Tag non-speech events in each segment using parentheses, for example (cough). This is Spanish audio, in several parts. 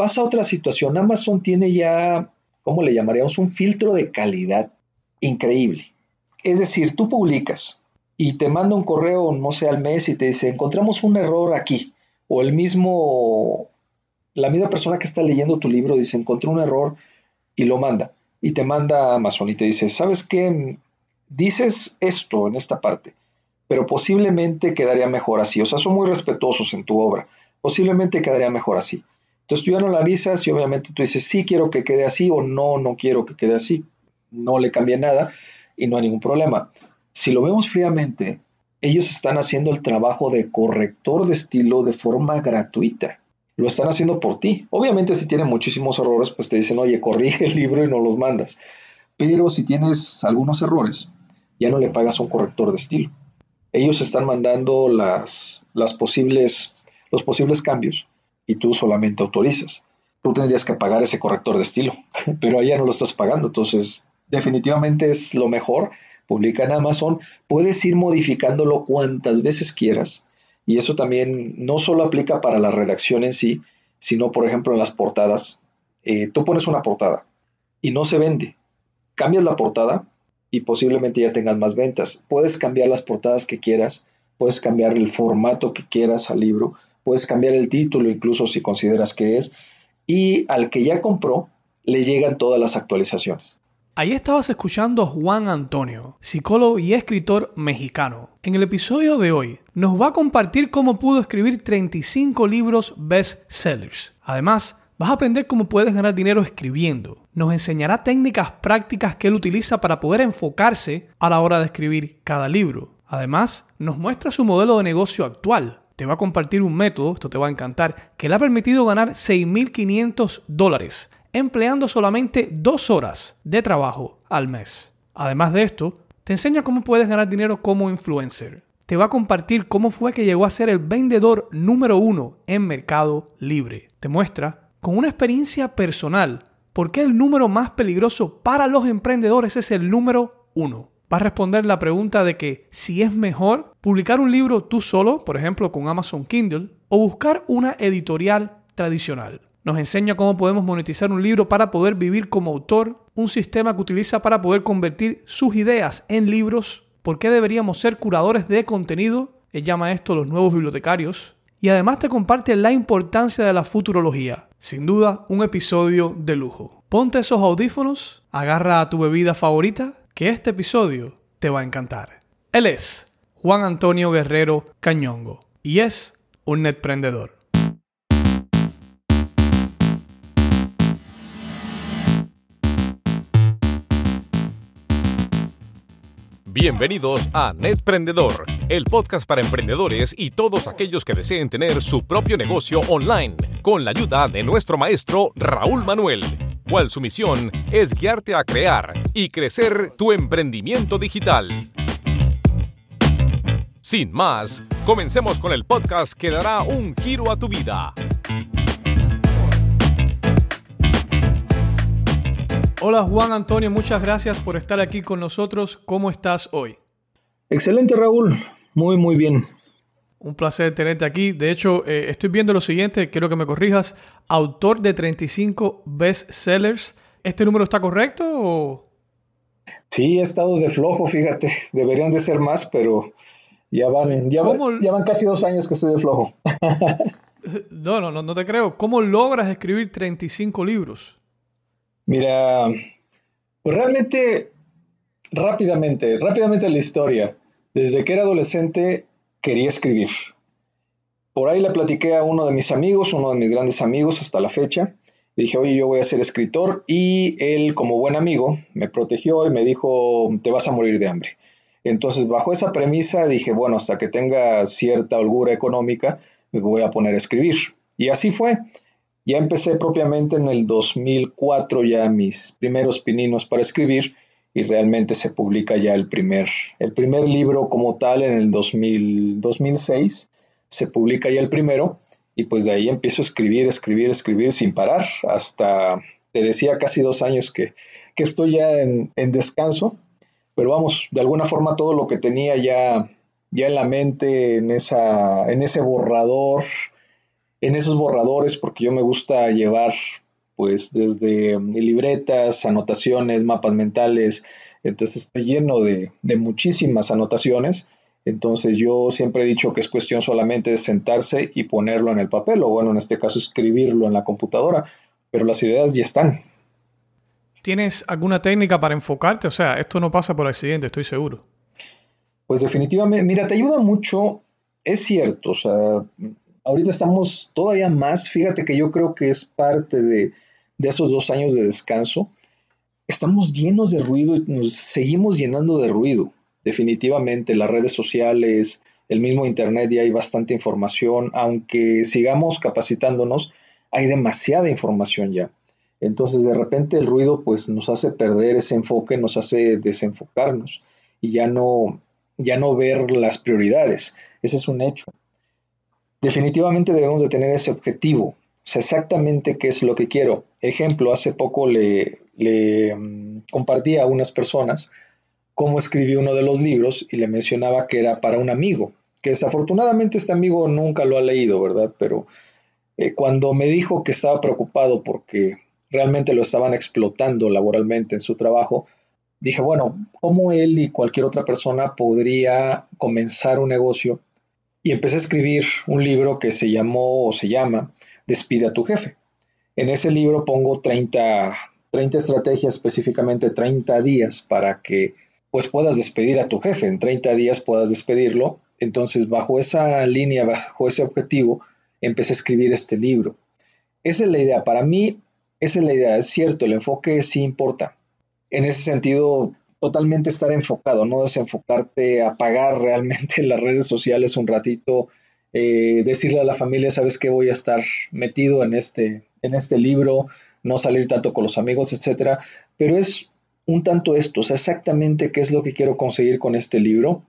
pasa otra situación. Amazon tiene ya, ¿cómo le llamaríamos? Un filtro de calidad increíble. Es decir, tú publicas y te manda un correo, no sé, al mes y te dice, encontramos un error aquí. O el mismo, la misma persona que está leyendo tu libro dice, encontré un error y lo manda. Y te manda a Amazon y te dice, ¿sabes qué? Dices esto en esta parte, pero posiblemente quedaría mejor así. O sea, son muy respetuosos en tu obra. Posiblemente quedaría mejor así. Entonces tú ya lo analizas y obviamente tú dices, sí quiero que quede así o no, no quiero que quede así. No le cambie nada y no hay ningún problema. Si lo vemos fríamente, ellos están haciendo el trabajo de corrector de estilo de forma gratuita. Lo están haciendo por ti. Obviamente si tienen muchísimos errores, pues te dicen, oye, corrige el libro y no los mandas. Pero si tienes algunos errores, ya no le pagas a un corrector de estilo. Ellos están mandando las, las posibles, los posibles cambios y tú solamente autorizas. Tú tendrías que pagar ese corrector de estilo, (laughs) pero allá no lo estás pagando. Entonces, definitivamente es lo mejor. Publica en Amazon, puedes ir modificándolo cuantas veces quieras. Y eso también no solo aplica para la redacción en sí, sino, por ejemplo, en las portadas. Eh, tú pones una portada y no se vende. Cambias la portada y posiblemente ya tengas más ventas. Puedes cambiar las portadas que quieras, puedes cambiar el formato que quieras al libro, puedes cambiar el título incluso si consideras que es. Y al que ya compró, le llegan todas las actualizaciones. Ahí estabas escuchando a Juan Antonio, psicólogo y escritor mexicano. En el episodio de hoy nos va a compartir cómo pudo escribir 35 libros bestsellers. Además, vas a aprender cómo puedes ganar dinero escribiendo. Nos enseñará técnicas prácticas que él utiliza para poder enfocarse a la hora de escribir cada libro. Además, nos muestra su modelo de negocio actual. Te va a compartir un método, esto te va a encantar, que le ha permitido ganar 6.500 dólares empleando solamente dos horas de trabajo al mes. Además de esto, te enseña cómo puedes ganar dinero como influencer. Te va a compartir cómo fue que llegó a ser el vendedor número uno en Mercado Libre. Te muestra con una experiencia personal por qué el número más peligroso para los emprendedores es el número uno. Va a responder la pregunta de que si es mejor publicar un libro tú solo, por ejemplo con Amazon Kindle, o buscar una editorial tradicional. Nos enseña cómo podemos monetizar un libro para poder vivir como autor, un sistema que utiliza para poder convertir sus ideas en libros, por qué deberíamos ser curadores de contenido, él llama esto los nuevos bibliotecarios, y además te comparte la importancia de la futurología. Sin duda, un episodio de lujo. Ponte esos audífonos, agarra a tu bebida favorita, que este episodio te va a encantar. Él es Juan Antonio Guerrero Cañongo y es un netprendedor. Bienvenidos a Netprendedor, el podcast para emprendedores y todos aquellos que deseen tener su propio negocio online, con la ayuda de nuestro maestro Raúl Manuel, cual su misión es guiarte a crear y crecer tu emprendimiento digital. Sin más, comencemos con el podcast que dará un giro a tu vida. Hola Juan Antonio, muchas gracias por estar aquí con nosotros. ¿Cómo estás hoy? Excelente Raúl, muy muy bien. Un placer tenerte aquí. De hecho, eh, estoy viendo lo siguiente, quiero que me corrijas. Autor de 35 bestsellers. ¿Este número está correcto o...? Sí, he estado de flojo, fíjate. (laughs) Deberían de ser más, pero ya van, ya, ya van casi dos años que estoy de flojo. (laughs) no, no, no, no te creo. ¿Cómo logras escribir 35 libros? Mira, pues realmente, rápidamente, rápidamente la historia. Desde que era adolescente quería escribir. Por ahí le platiqué a uno de mis amigos, uno de mis grandes amigos hasta la fecha. dije, oye, yo voy a ser escritor. Y él, como buen amigo, me protegió y me dijo, te vas a morir de hambre. Entonces, bajo esa premisa, dije, bueno, hasta que tenga cierta holgura económica, me voy a poner a escribir. Y así fue. Ya empecé propiamente en el 2004 ya mis primeros pininos para escribir y realmente se publica ya el primer, el primer libro como tal en el 2006. Se publica ya el primero y pues de ahí empiezo a escribir, escribir, escribir sin parar hasta, te decía, casi dos años que, estoy ya en, descanso. Pero vamos, de alguna forma todo lo que tenía ya, ya en la mente, en, esa, en ese borrador, en esos borradores porque yo me gusta llevar pues desde libretas, anotaciones, mapas mentales, entonces estoy lleno de, de muchísimas anotaciones. Entonces yo siempre he dicho que es cuestión solamente de sentarse y ponerlo en el papel, o bueno, en este caso escribirlo en la computadora, pero las ideas ya están. ¿Tienes alguna técnica para enfocarte? O sea, esto no pasa por accidente, estoy seguro. Pues definitivamente, mira, te ayuda mucho, es cierto, o sea, ahorita estamos todavía más, fíjate que yo creo que es parte de, de esos dos años de descanso, estamos llenos de ruido y nos seguimos llenando de ruido. Definitivamente, las redes sociales, el mismo Internet, ya hay bastante información, aunque sigamos capacitándonos, hay demasiada información ya. Entonces, de repente el ruido pues nos hace perder ese enfoque, nos hace desenfocarnos y ya no, ya no ver las prioridades. Ese es un hecho. Definitivamente debemos de tener ese objetivo, sea, exactamente qué es lo que quiero. Ejemplo, hace poco le, le mm, compartí a unas personas cómo escribí uno de los libros y le mencionaba que era para un amigo, que desafortunadamente este amigo nunca lo ha leído, ¿verdad? Pero eh, cuando me dijo que estaba preocupado porque realmente lo estaban explotando laboralmente en su trabajo, dije, bueno, ¿cómo él y cualquier otra persona podría comenzar un negocio? Y empecé a escribir un libro que se llamó o se llama Despide a tu jefe. En ese libro pongo 30, 30 estrategias, específicamente 30 días para que pues puedas despedir a tu jefe. En 30 días puedas despedirlo. Entonces, bajo esa línea, bajo ese objetivo, empecé a escribir este libro. Esa es la idea. Para mí, esa es la idea. Es cierto, el enfoque sí importa. En ese sentido, totalmente estar enfocado, no desenfocarte, apagar (laughs) realmente las redes sociales un ratito, eh, decirle a la familia, sabes que voy a estar metido en este, en este libro, no salir tanto con los amigos, etcétera. Pero es un tanto esto, o sea, exactamente qué es lo que quiero conseguir con este libro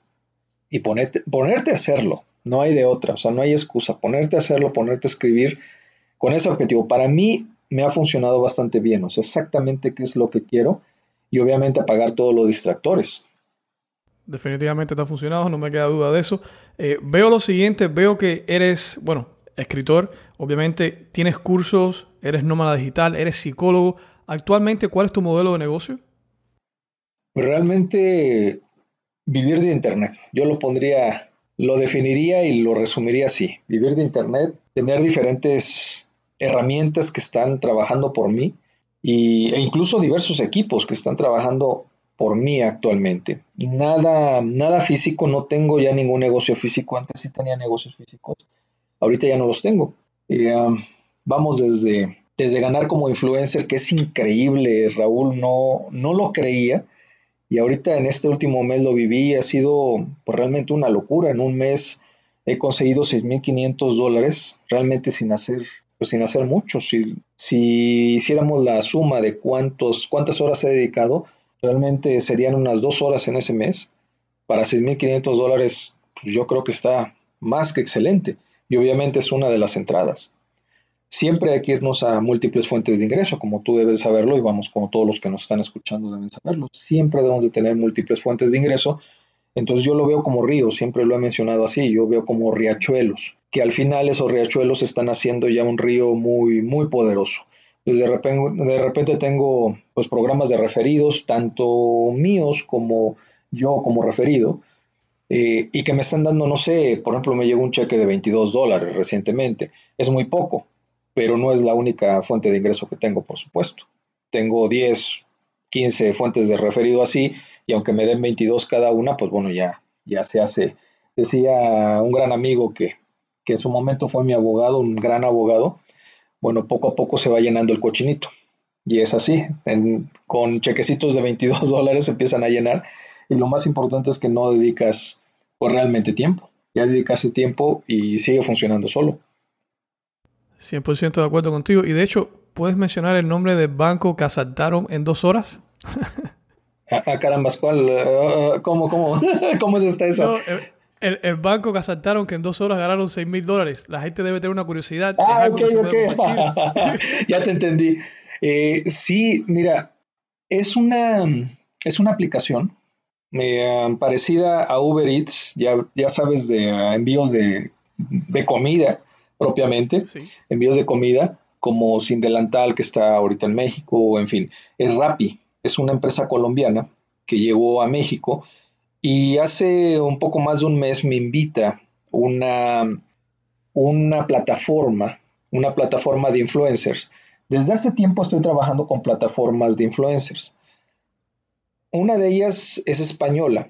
y ponerte, ponerte a hacerlo. No hay de otra, o sea, no hay excusa. Ponerte a hacerlo, ponerte a escribir con ese objetivo. Para mí me ha funcionado bastante bien, o sea, exactamente qué es lo que quiero y obviamente apagar todos los distractores. Definitivamente te funcionado, no me queda duda de eso. Eh, veo lo siguiente, veo que eres, bueno, escritor, obviamente tienes cursos, eres nómada digital, eres psicólogo. Actualmente, ¿cuál es tu modelo de negocio? Realmente vivir de Internet. Yo lo pondría lo definiría y lo resumiría así. Vivir de Internet, tener diferentes herramientas que están trabajando por mí y, e incluso diversos equipos que están trabajando por mí actualmente. Nada, nada físico, no tengo ya ningún negocio físico. Antes sí tenía negocios físicos, ahorita ya no los tengo. Um, vamos desde, desde ganar como influencer, que es increíble, Raúl, no, no lo creía y ahorita en este último mes lo viví, ha sido pues, realmente una locura. En un mes he conseguido 6.500 dólares, realmente sin hacer, pues, sin hacer mucho. Si, si hiciéramos la suma de cuántos, cuántas horas he dedicado, realmente serían unas dos horas en ese mes. Para 6.500 dólares, pues, yo creo que está más que excelente. Y obviamente es una de las entradas. Siempre hay que irnos a múltiples fuentes de ingreso, como tú debes saberlo y vamos, como todos los que nos están escuchando deben saberlo. Siempre debemos de tener múltiples fuentes de ingreso. Entonces yo lo veo como ríos, siempre lo he mencionado así, yo veo como riachuelos, que al final esos riachuelos están haciendo ya un río muy, muy poderoso. Pues de repente, tengo pues, programas de referidos, tanto míos como yo como referido, eh, y que me están dando, no sé, por ejemplo, me llegó un cheque de 22 dólares recientemente. Es muy poco, pero no es la única fuente de ingreso que tengo, por supuesto. Tengo 10, 15 fuentes de referido así, y aunque me den 22 cada una, pues bueno, ya, ya se hace. Decía un gran amigo que, que en su momento fue mi abogado, un gran abogado, bueno, poco a poco se va llenando el cochinito. Y es así, con chequecitos de 22 (laughs) dólares se empiezan a llenar. Y lo más importante es que no dedicas pues, realmente tiempo. Ya dedicarse tiempo y sigue funcionando solo. 100% de acuerdo contigo. Y de hecho, ¿puedes mencionar el nombre del banco que asaltaron en dos horas? (laughs) ah, ah caramba, ¿cuál? Ah, ¿Cómo, cómo? (laughs) ¿Cómo es eso? El, banco que asaltaron que en dos horas ganaron 6 mil dólares. La gente debe tener una curiosidad. Ah, ok, ok. (laughs) ya te entendí. Eh, sí, mira, es una, es una aplicación eh, parecida a Uber Eats, ya, ya sabes, de envíos de, de comida propiamente, envíos de comida, como Sin Delantal, que está ahorita en México, en fin, es Rappi, es una empresa colombiana que llegó a México y hace un poco más de un mes me invita una, una plataforma, una plataforma de influencers. Desde hace tiempo estoy trabajando con plataformas de influencers. Una de ellas es española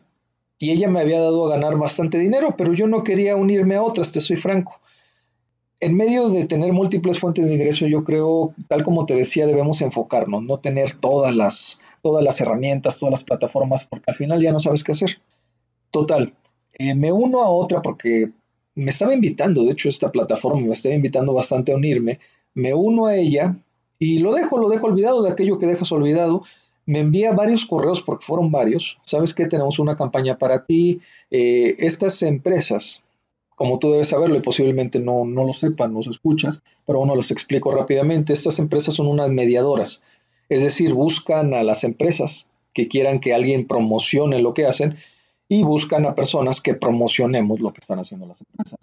y ella me había dado a ganar bastante dinero, pero yo no quería unirme a otras, te soy franco. En medio de tener múltiples fuentes de ingreso, yo creo, tal como te decía, debemos enfocarnos, no tener todas las, todas las herramientas, todas las plataformas, porque al final ya no sabes qué hacer. Total, eh, me uno a otra porque me estaba invitando, de hecho esta plataforma me estaba invitando bastante a unirme, me uno a ella y lo dejo, lo dejo olvidado de aquello que dejas olvidado, me envía varios correos porque fueron varios, sabes que tenemos una campaña para ti, eh, estas empresas como tú debes saberlo y posiblemente no, no lo sepan, los escuchas, pero bueno, les explico rápidamente. Estas empresas son unas mediadoras, es decir, buscan a las empresas que quieran que alguien promocione lo que hacen y buscan a personas que promocionemos lo que están haciendo las empresas.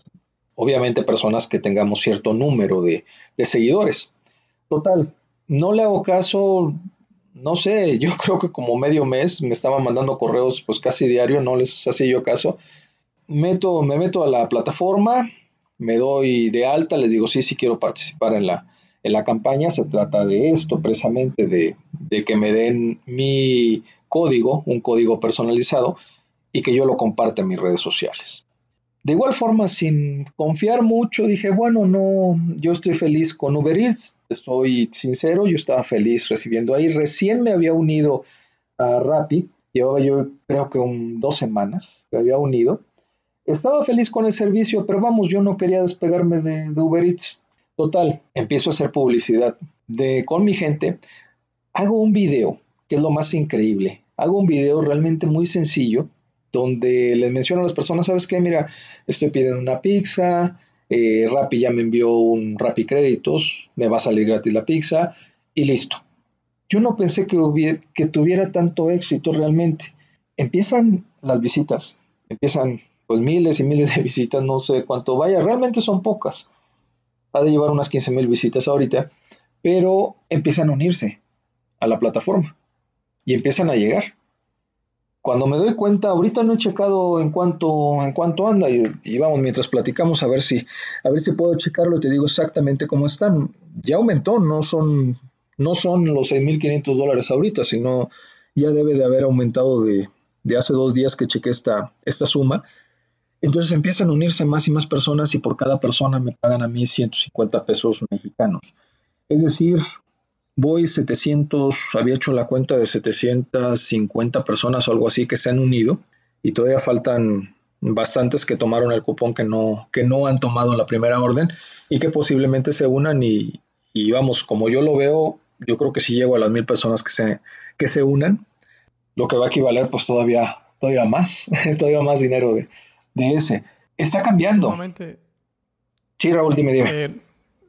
Obviamente personas que tengamos cierto número de, de seguidores. Total, no le hago caso, no sé, yo (laughs) creo que como medio mes me estaban mandando correos pues casi diario, no les hacía yo caso meto, me meto a la plataforma, me doy de alta, les digo, sí, sí quiero participar en la, en la campaña. Se trata de esto, precisamente, de, de que me den mi código, un código personalizado, y que yo lo comparte en mis redes sociales. De igual forma, sin confiar mucho, dije, bueno, no, yo estoy feliz con Uber Eats, estoy sincero, yo estaba feliz recibiendo ahí. Recién me había unido a Rappi, llevaba yo creo que un, dos semanas que había unido, estaba feliz con el servicio, pero vamos, yo no quería despegarme de, Uber Eats. Total, empiezo a hacer publicidad de, con mi gente. Hago un video, que es lo más increíble. Hago un video realmente muy sencillo, donde les menciono a las personas, ¿sabes qué? Mira, estoy pidiendo una pizza, eh, Rappi ya me envió un Rappi Créditos, me va a salir gratis la pizza y listo. Yo no pensé que, que tuviera tanto éxito realmente. Empiezan las visitas, empiezan pues miles y miles de (laughs) visitas, no sé cuánto vaya, realmente son pocas. Ha de llevar unas 15 mil visitas ahorita, pero empiezan a unirse a la plataforma y empiezan a llegar. Cuando me doy cuenta, ahorita no he checado en cuánto, en cuánto anda y, vamos, mientras platicamos a ver si, a ver si puedo checarlo y te digo exactamente cómo están. Ya aumentó, no son, no son los 6.500 dólares ahorita, sino ya debe de haber aumentado de, de hace dos días que chequé esta, esta suma entonces empiezan a unirse más y más personas y por cada persona me pagan a mí 150 pesos mexicanos. Es decir, voy 700, había hecho la cuenta de 750 personas o algo así que se han unido y todavía faltan bastantes que tomaron el cupón que no, que no han tomado la primera orden y que posiblemente se unan y, vamos, como yo lo veo, yo creo que si llego a las mil personas que se, que se unan, lo que va a equivaler pues todavía, todavía más, (laughs) todavía más dinero de, de ese. Está cambiando. Sumamente, sí, Raúl, dime, dime. Eh,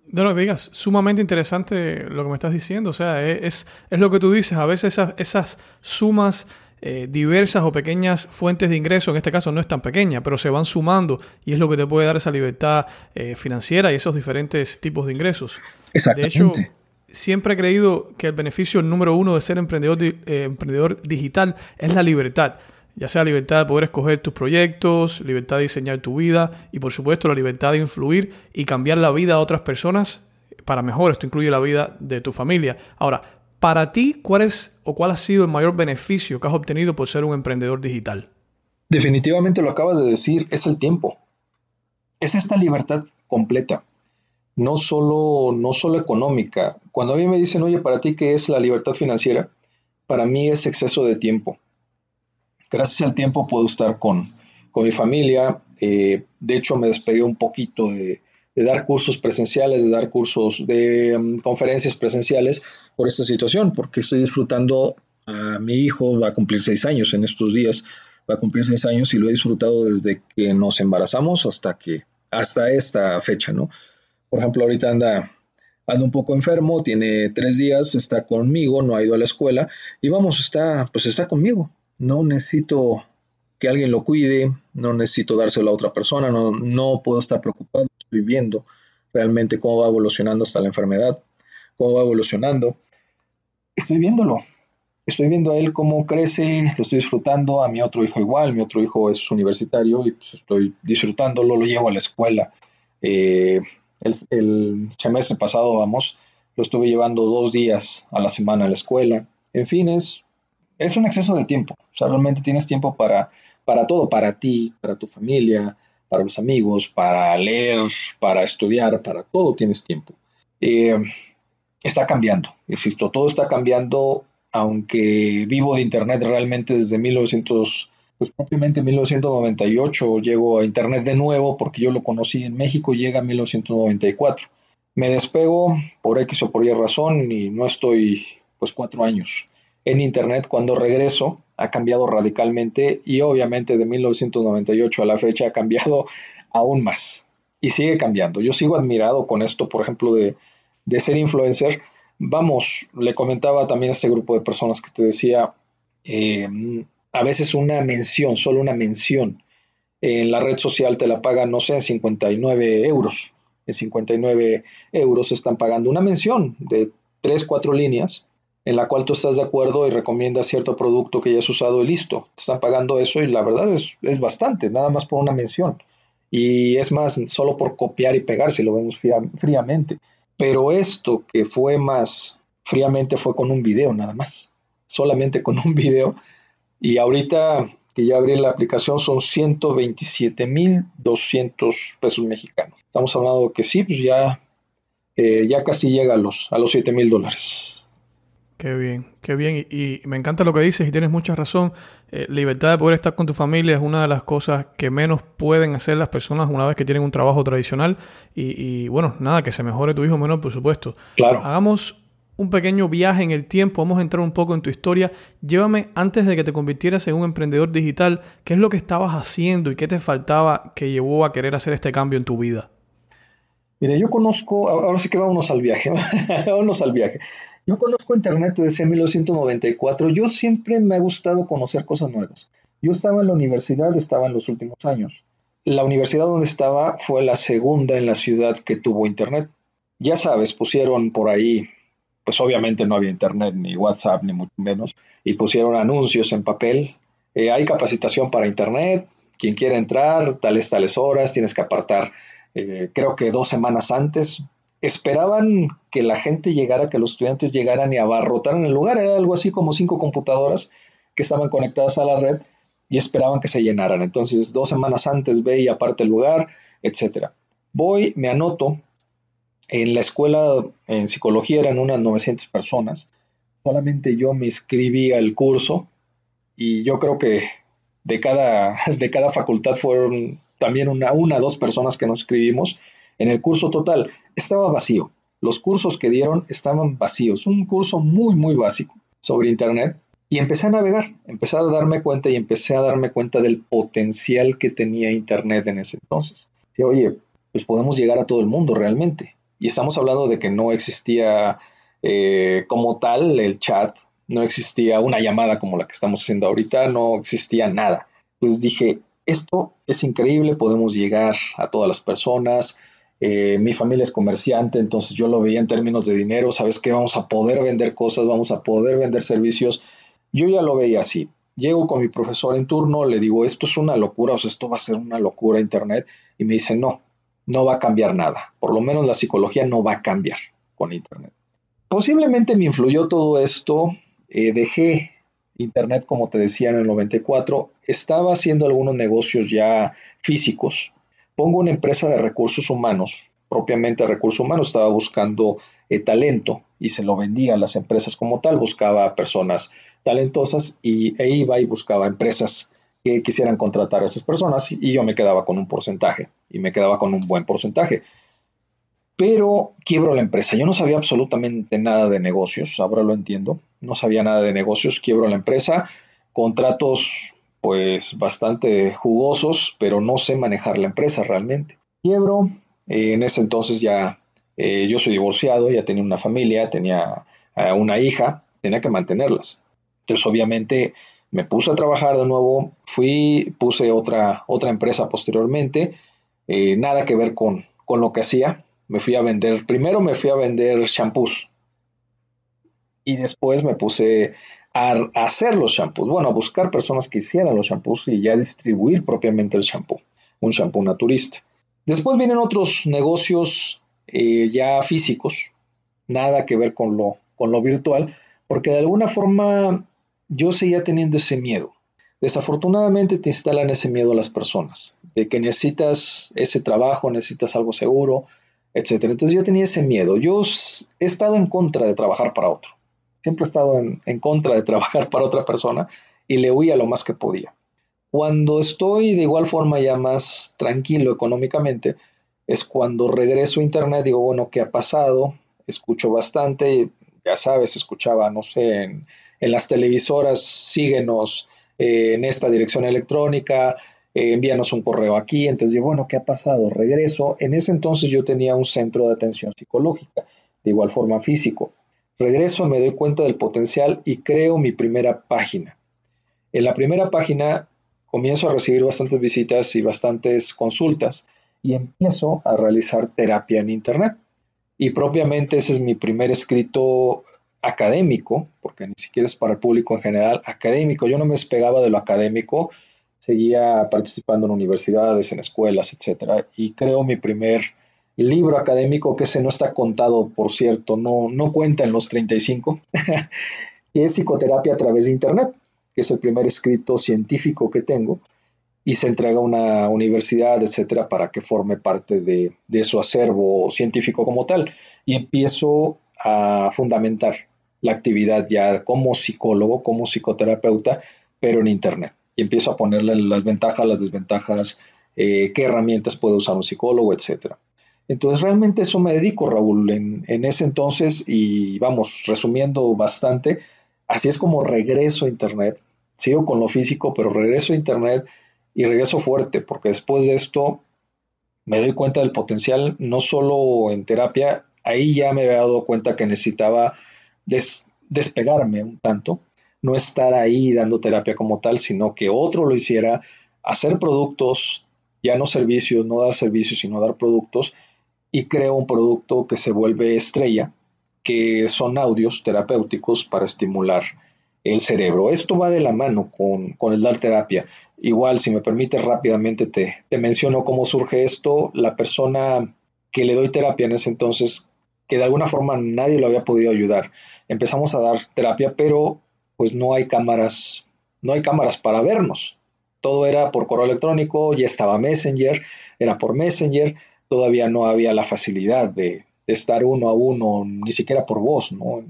de lo que digas, sumamente interesante lo que me estás diciendo. O sea, es, es lo que tú dices. A veces esas, esas sumas eh, diversas o pequeñas fuentes de ingreso, en este caso no es tan pequeña, pero se van sumando y es lo que te puede dar esa libertad eh, financiera y esos diferentes tipos de ingresos. Exactamente. De hecho, siempre he creído que el beneficio número uno de ser emprendedor, emprendedor digital es la libertad ya sea libertad de poder escoger tus proyectos, libertad de diseñar tu vida y por supuesto la libertad de influir y cambiar la vida a otras personas para mejor. Esto incluye la vida de tu familia. Ahora, para ti, ¿cuál es o cuál ha sido el mayor beneficio que has obtenido por ser un emprendedor digital? Definitivamente lo acabas de decir, es el tiempo. Es esta libertad completa, no solo, no solo económica. Cuando a mí me dicen, oye, para ti, ¿qué es la libertad financiera? Para mí es exceso de tiempo gracias al tiempo puedo estar con, mi familia. Eh, de hecho, me despegué un poquito de, dar cursos presenciales, de dar cursos de um, conferencias presenciales por esta situación, porque estoy disfrutando a mi hijo, va a cumplir seis años en estos días, va a cumplir seis años y lo he disfrutado desde que nos embarazamos hasta que, hasta esta fecha, ¿no? Por ejemplo, ahorita anda, anda un poco enfermo, tiene tres días, está conmigo, no ha ido a la escuela y vamos, está, pues está conmigo no necesito que alguien lo cuide, no necesito dárselo a otra persona, no, no puedo estar preocupado, estoy viendo realmente cómo va evolucionando hasta la enfermedad, cómo va evolucionando. Estoy viéndolo, estoy viendo a él cómo crece, lo estoy disfrutando, a mi otro hijo igual, mi otro hijo es universitario y pues estoy disfrutándolo, lo llevo a la escuela. Eh, el, el semestre pasado, vamos, lo estuve llevando dos días a la semana a la escuela. En fin, es, es un exceso de tiempo. O sea, realmente tienes tiempo para, para todo, para ti, para tu familia, para los amigos, para leer, para estudiar, para todo tienes tiempo. Eh, está cambiando, insisto, todo está cambiando, aunque vivo de Internet realmente desde 1900, pues propiamente 1998 llego a Internet de nuevo porque yo lo conocí en México, llega a 1994. Me despego por X o por Y razón y no estoy pues cuatro años en Internet. Cuando regreso ha cambiado radicalmente y obviamente de 1998 a la fecha ha cambiado (laughs) aún más y sigue cambiando. Yo sigo admirado con esto, por ejemplo, de, de ser influencer. Vamos, le comentaba también a este grupo de personas que te decía, eh, a veces una mención, solo una mención en la red social te la pagan, no sé, en 59 euros. En 59 euros están pagando una mención de 3, 4 líneas en la cual tú estás de acuerdo y recomiendas cierto producto que ya has usado y listo. Te están pagando eso y la verdad es, es bastante, nada más por una mención. Y es más, solo por copiar y pegar, si lo vemos fríamente. Pero esto que fue más fríamente fue con un video nada más. Solamente con un video. Y ahorita que ya abrí la aplicación son 127.200 pesos mexicanos. Estamos hablando que sí, pues ya, eh, ya casi llega a los, a los 7.000 dólares. Qué bien, qué bien. Y, me encanta lo que dices y tienes mucha razón. Eh, libertad de poder estar con tu familia es una de las cosas que menos pueden hacer las personas una vez que tienen un trabajo tradicional. Y, bueno, nada, que se mejore tu hijo menor, por supuesto. Claro. Hagamos un pequeño viaje en el tiempo. Vamos a entrar un poco en tu historia. Llévame antes de que te convirtieras en un emprendedor digital. ¿Qué es lo que estabas haciendo y qué te faltaba que llevó a querer hacer este cambio en tu vida? Mire, yo conozco, ahora sí que vámonos al viaje, (laughs) vámonos al viaje. Yo conozco Internet desde 1994. Yo siempre me ha gustado conocer cosas nuevas. Yo estaba en la universidad, estaba en los últimos años. La universidad donde estaba fue la segunda en la ciudad que tuvo Internet. Ya sabes, pusieron por ahí, pues obviamente no había Internet, ni WhatsApp, ni mucho menos, y pusieron anuncios en papel. Eh, hay capacitación para Internet, quien quiera entrar, tales, tales horas, tienes que apartar, eh, creo que dos semanas antes, esperaban que la gente llegara, que los estudiantes llegaran y abarrotaran el lugar. Era algo así como cinco computadoras que estaban conectadas a la red y esperaban que se llenaran. Entonces, dos semanas antes ve y aparte el lugar, etcétera. Voy, me anoto. En la escuela en psicología eran unas 900 personas. Solamente yo me inscribí al curso y yo creo que de cada, (laughs) de cada facultad fueron también una, una, dos personas que nos inscribimos en el curso total estaba vacío. Los cursos que dieron estaban vacíos. Un curso muy, muy básico sobre Internet. Y empecé a navegar, empecé a darme cuenta y empecé a darme cuenta del potencial que tenía Internet en ese entonces. Sí, oye, pues podemos llegar a todo el mundo realmente. Y estamos hablando de que no existía eh, como tal el chat, no existía una llamada como la que estamos haciendo ahorita, no existía nada. Pues dije, esto es increíble, podemos llegar a todas las personas, eh, mi familia es comerciante, entonces yo lo veía en términos de dinero, sabes que vamos a poder vender cosas, vamos a poder vender servicios. Yo ya lo veía así. Llego con mi profesor en turno, le digo, esto es una locura, o sea, esto va a ser una locura Internet, y me dice, no, no va a cambiar nada, por lo menos la psicología no va a cambiar con Internet. Posiblemente me influyó todo esto, eh, dejé Internet, como te decía, en el 94, estaba haciendo algunos negocios ya físicos, pongo una empresa de recursos humanos, propiamente recursos humanos, estaba buscando eh, talento y se lo vendía a las empresas como tal, buscaba personas talentosas y, e iba y buscaba empresas que quisieran contratar a esas personas y yo me quedaba con un porcentaje y me quedaba con un buen porcentaje. Pero quiebro la empresa. Yo no sabía absolutamente nada de negocios, ahora lo entiendo. No sabía nada de negocios, quiebro la empresa, contratos pues bastante jugosos, pero no sé manejar la empresa realmente. Quiebro, eh, en ese entonces ya eh, yo soy divorciado, ya tenía una familia, tenía eh, una hija, tenía que mantenerlas. Entonces obviamente me puse a trabajar de nuevo, fui, puse otra, otra empresa posteriormente, nada que ver con, con lo que hacía, me fui a vender, primero me fui a vender shampoos y después me puse a, hacer los shampoos, bueno, a buscar personas que hicieran los shampoos y ya distribuir propiamente el shampoo, un shampoo naturista. Después vienen otros negocios eh, ya físicos, nada que ver con lo, con lo virtual, porque de alguna forma yo seguía teniendo ese miedo. Desafortunadamente te instalan ese miedo a las personas, de que necesitas ese trabajo, necesitas algo seguro, etc. Entonces yo tenía ese miedo. Yo he estado en contra de trabajar para otro. Siempre he estado en, en contra de trabajar para otra persona y le huía lo más que podía. Cuando estoy de igual forma ya más tranquilo económicamente, es cuando regreso a internet, digo, bueno, ¿qué ha pasado? Escucho bastante, ya sabes, escuchaba, no sé, en, las televisoras, síguenos eh, en esta dirección electrónica, eh, envíanos un correo aquí. Entonces yo, bueno, ¿qué ha pasado? Regreso. En ese entonces yo tenía un centro de atención psicológica, de igual forma físico. Regreso, me doy cuenta del potencial y creo mi primera página. En la primera página comienzo a recibir bastantes visitas y bastantes consultas y empiezo a realizar terapia en Internet. Y propiamente ese es mi primer escrito académico, porque ni siquiera es para el público en general, académico. Yo no me despegaba de lo académico, seguía participando en universidades, en escuelas, etcétera, y creo mi primer libro académico, que ese no está contado, por cierto, no, no cuenta en los 35, que (laughs) es Psicoterapia a través de Internet, que es el primer escrito científico que tengo, y se entrega a una universidad, etcétera, para que forme parte de, de su acervo científico como tal. Y empiezo a fundamentar la actividad ya como psicólogo, como psicoterapeuta, pero en Internet. Y empiezo a ponerle las ventajas, las desventajas, eh, qué herramientas puede usar un psicólogo, etc. Entonces realmente eso me dedico, Raúl, en, ese entonces y vamos, resumiendo bastante, así es como regreso a Internet. Sigo con lo físico, pero regreso a Internet y regreso fuerte, porque después de esto me doy cuenta del potencial, no solo en terapia, ahí ya me había dado cuenta que necesitaba despegarme un tanto, no estar ahí dando terapia como tal, sino que otro lo hiciera, hacer productos, ya no servicios, no dar servicios, sino dar productos, y creo un producto que se vuelve estrella, que son audios terapéuticos para estimular el cerebro. Esto va de la mano con, con el dar terapia. Igual, si me permite rápidamente, te, te menciono cómo surge esto. La persona que le doy terapia en ese entonces, que de alguna forma nadie lo había podido ayudar, empezamos a dar terapia, pero pues no hay cámaras, no hay cámaras para vernos. Todo era por correo electrónico, ya estaba Messenger, era por Messenger, todavía no había la facilidad de, estar uno a uno, ni siquiera por voz, ¿no?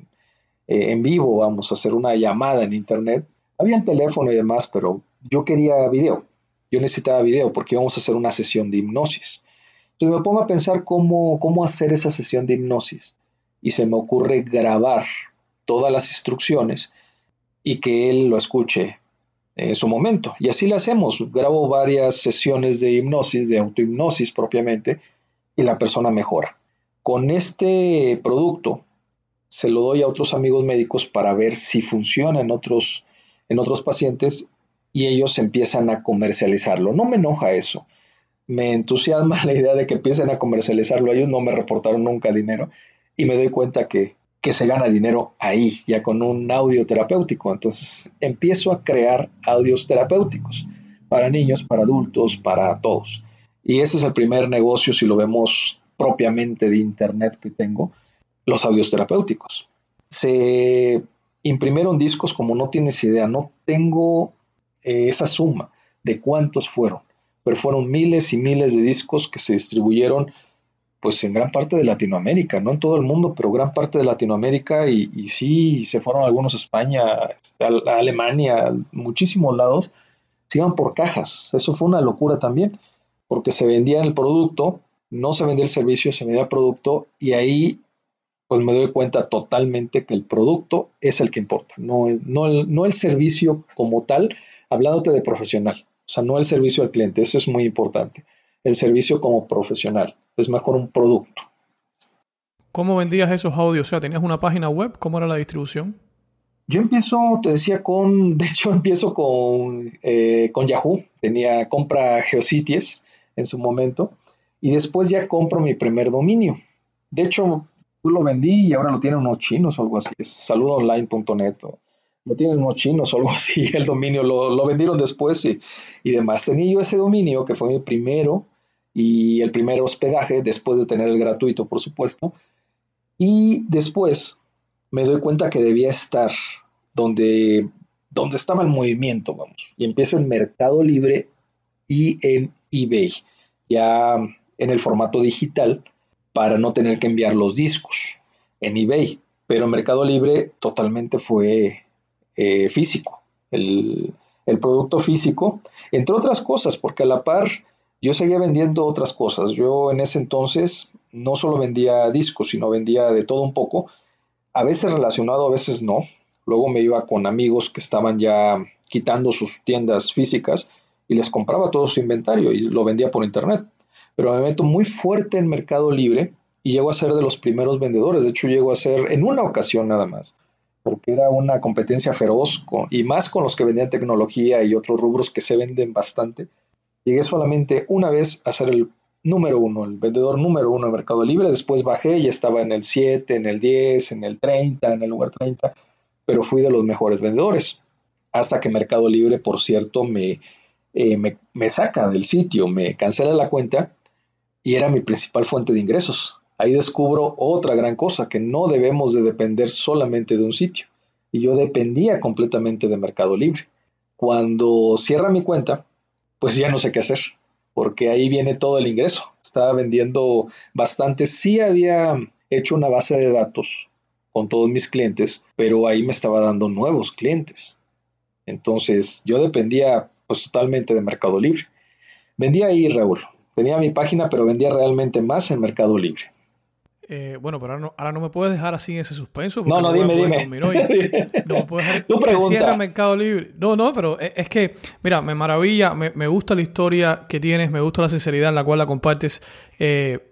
Eh, en vivo, vamos a hacer una llamada en internet. Había el teléfono y demás, pero yo quería video. Yo necesitaba video porque íbamos a hacer una sesión de hipnosis. Entonces me pongo a pensar cómo, cómo hacer esa sesión de hipnosis y se me ocurre grabar todas las instrucciones y que él lo escuche en su momento. Y así lo hacemos. Grabo varias sesiones de hipnosis, de autohipnosis propiamente, y la persona mejora. Con este producto se lo doy a otros amigos médicos para ver si funciona en otros, en otros pacientes y ellos empiezan a comercializarlo. No me enoja eso. Me entusiasma (laughs) la idea de que empiecen a comercializarlo. Ellos no me reportaron nunca dinero y me doy cuenta que que se gana dinero ahí, ya con un audio terapéutico. Entonces empiezo a crear audios terapéuticos para niños, para adultos, para todos. Y ese es el primer negocio, si lo vemos propiamente de Internet que tengo, los audios terapéuticos. Se imprimieron discos como no tienes idea, no tengo eh, esa suma de cuántos fueron, pero fueron miles y miles de discos que se distribuyeron pues en gran parte de Latinoamérica, no en todo el mundo, pero gran parte de Latinoamérica y, sí, se fueron algunos a España, a, Alemania, a muchísimos lados, se iban por cajas. Eso fue una locura también, porque se vendía el producto, no se vendía el servicio, se vendía el producto y ahí pues me doy cuenta totalmente que el producto es el que importa, no, no, el, no el servicio como tal, hablándote de profesional, o sea, no el servicio al cliente, eso es muy importante, el servicio como profesional es mejor un producto. ¿Cómo vendías esos audios? O sea, ¿tenías una página web? ¿Cómo era la distribución? Yo empiezo, te decía, con, (laughs) de hecho empiezo con, eh, con Yahoo, tenía compra Geocities en su momento, y después ya compro mi primer dominio. De hecho, tú lo vendí y ahora lo tienen unos chinos o algo así. Es saludonline.net. Lo tienen unos chinos o algo así. El dominio lo, vendieron después y, y demás. Tenía yo ese dominio que fue mi primero y el primer hospedaje después de tener el gratuito, por supuesto. Y después me doy cuenta que debía estar donde, donde estaba el movimiento, vamos. Y empiezo en Mercado Libre y en eBay, ya en el formato digital, para no tener que enviar los discos en eBay. Pero en Mercado Libre totalmente fue eh, físico, el, el producto físico, entre otras cosas, porque a la par yo seguía vendiendo otras cosas. Yo en ese entonces no solo vendía discos, sino vendía de todo un poco, a veces relacionado, a veces no. Luego me iba con amigos que estaban ya quitando sus tiendas físicas y les compraba todo su inventario y lo vendía por internet. Pero me meto muy fuerte en Mercado Libre y llego a ser de los primeros vendedores. De hecho, llego a ser en una ocasión nada más, porque era una competencia feroz y más con los que vendían tecnología y otros rubros que se venden bastante Llegué solamente una vez a ser el número uno, el vendedor número uno de Mercado Libre. Después bajé y estaba en el 7, en el 10, en el 30, en el lugar 30, pero fui de los mejores vendedores. Hasta que Mercado Libre, por cierto, me, eh, me, me saca del sitio, me cancela la cuenta y era mi principal fuente de ingresos. Ahí descubro otra gran cosa, que no debemos de depender solamente de un sitio. Y yo dependía completamente de Mercado Libre. Cuando cierra mi cuenta, pues ya no sé qué hacer, porque ahí viene todo el ingreso. Estaba vendiendo bastante, sí había hecho una base de datos con todos mis clientes, pero ahí me estaba dando nuevos clientes. Entonces yo dependía pues totalmente de Mercado Libre. Vendía ahí, Raúl. Tenía mi página, pero vendía realmente más en Mercado Libre. Eh, bueno, pero ahora no, me puedes dejar así en ese suspenso. No, no, dime, dime. (laughs) no me puedes dejar tu pregunta. Mercado Libre. No, no, pero es, que, mira, me maravilla, me, gusta la historia que tienes, me gusta la sinceridad en la cual la compartes. Eh,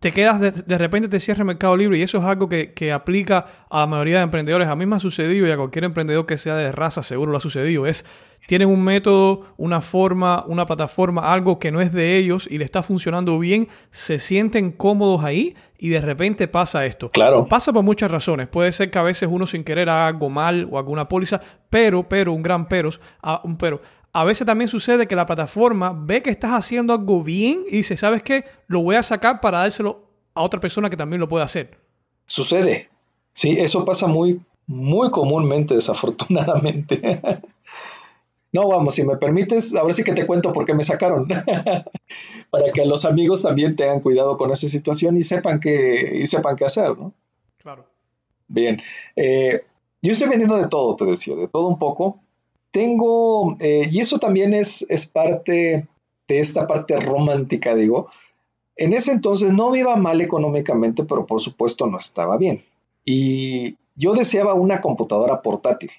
te quedas, de, de, repente te cierra el Mercado Libre y eso es algo que, que, aplica a la mayoría de emprendedores. A mí me ha sucedido y a cualquier emprendedor que sea de raza seguro lo ha sucedido. Es tienen un método, una forma, una plataforma, algo que no es de ellos y le está funcionando bien, se sienten cómodos ahí y de repente pasa esto. Claro. Pasa por muchas razones. Puede ser que a veces uno sin querer haga algo mal o alguna póliza, pero, pero, un gran pero, un pero. A veces también sucede que la plataforma ve que estás haciendo algo bien y dice, ¿sabes qué? Lo voy a sacar para dárselo a otra persona que también lo puede hacer. Sucede. Sí, eso pasa muy, muy comúnmente, (laughs) desafortunadamente. (laughs) No, vamos, si me permites, ahora sí que te cuento por qué me sacaron. (laughs) Para que los amigos también tengan cuidado con esa situación y sepan qué, y sepan qué hacer, ¿no? Claro. Bien. Eh, yo estoy vendiendo de todo, te decía, de todo un poco. Tengo, eh, y eso también es, parte de esta parte romántica, digo. En ese entonces no me iba mal económicamente, pero por supuesto no estaba bien. Y yo deseaba una computadora portátil.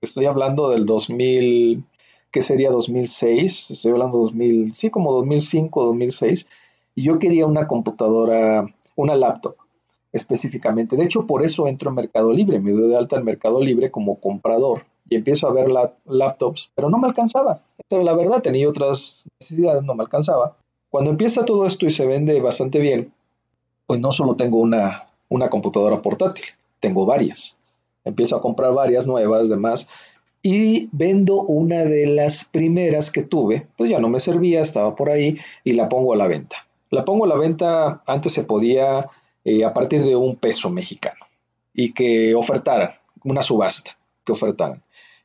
Estoy hablando del 2000, que sería 2006, estoy hablando 2000, sí, como 2005, 2006, y yo quería una computadora, una laptop específicamente. De hecho, por eso entro en Mercado Libre, me doy de alta en Mercado Libre como comprador y empiezo a ver la, laptops, pero no me alcanzaba. la verdad, tenía otras necesidades, no me alcanzaba. Cuando empieza todo esto y se vende bastante bien, pues no solo tengo una, una computadora portátil, tengo varias empiezo a comprar varias nuevas, demás, y vendo una de las primeras que tuve, pues ya no me servía, estaba por ahí, y la pongo a la venta. La pongo a la venta, antes se podía eh, a partir de un peso mexicano, y que ofertaran, una subasta, que ofertaran.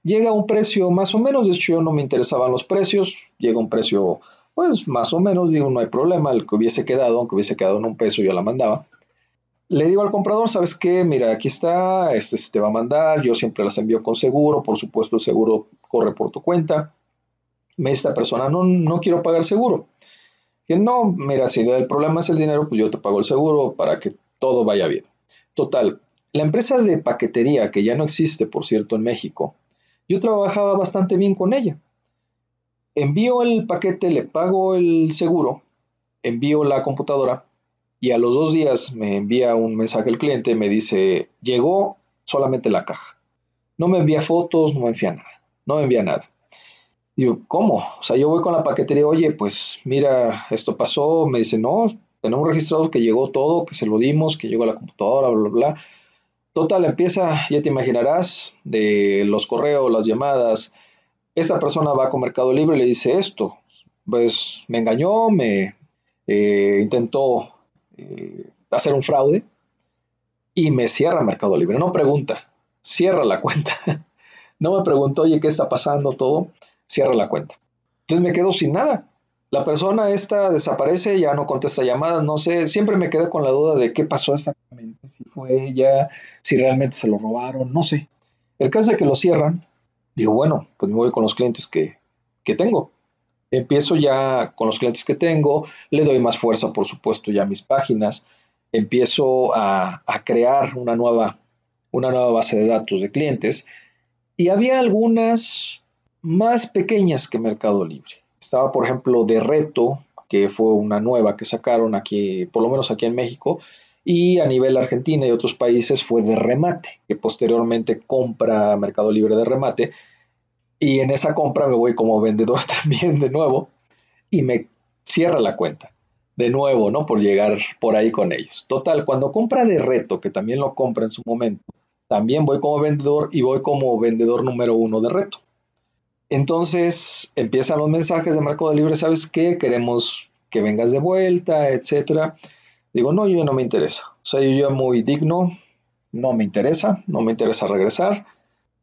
Llega a un precio más o menos, de hecho yo no me interesaban los precios, llega a un precio pues más o menos, digo, no hay problema, el que hubiese quedado, aunque hubiese quedado en un peso, yo la mandaba. Le digo al comprador, ¿sabes qué? Mira, aquí está, este se te va a mandar, yo siempre las envío con seguro, por supuesto el seguro corre por tu cuenta. Me esta persona, no, no quiero pagar seguro. Que no, mira, si el problema es el dinero, pues yo te pago el seguro para que todo vaya bien. Total, la empresa de paquetería, que ya no existe, por cierto, en México, yo trabajaba bastante bien con ella. Envío el paquete, le pago el seguro, envío la computadora y a los dos días me envía un mensaje el cliente, me dice, llegó solamente la caja. No me envía fotos, no me envía nada, no me envía nada. Digo, ¿cómo? O sea, yo voy con la paquetería, oye, pues mira, esto pasó, me dice, no, tenemos registrado que llegó todo, que se lo dimos, que llegó a la computadora, bla, bla, bla. Total, empieza, ya te imaginarás, de los correos, las llamadas. Esta persona va con Mercado Libre y le dice esto. Pues me engañó, me eh, intentó eh, hacer un fraude y me cierra Mercado Libre. No pregunta, cierra la cuenta. (laughs) no me preguntó, oye, ¿qué está pasando? Todo, cierra la cuenta. Entonces me quedo sin nada. La persona esta desaparece, ya no contesta llamadas, no sé, siempre me quedé con la duda de qué pasó si fue ella, si realmente se lo robaron, no sé. El caso es que lo cierran, digo, bueno, pues me voy con los clientes que, que tengo. Empiezo ya con los clientes que tengo, le doy más fuerza, por supuesto, ya a mis páginas, empiezo a, a crear una nueva, una nueva base de datos de clientes y había algunas más pequeñas que Mercado Libre estaba, por ejemplo, de Reto, que fue una nueva que sacaron aquí, por lo menos aquí en México, y a nivel Argentina y otros países fue de remate, que posteriormente compra Mercado Libre de remate, y en esa compra me voy como vendedor (laughs) también de nuevo, y me cierra la cuenta. De nuevo, ¿no? Por llegar por ahí con ellos. Total, cuando compra de reto, que también lo compra en su momento, también voy como vendedor y voy como vendedor número uno de reto. Entonces empiezan los mensajes de Mercado Libre, ¿sabes qué? Queremos que vengas de vuelta, etcétera. Digo, no, yo no me interesa. O sea, yo ya muy digno, no me interesa, no me interesa regresar.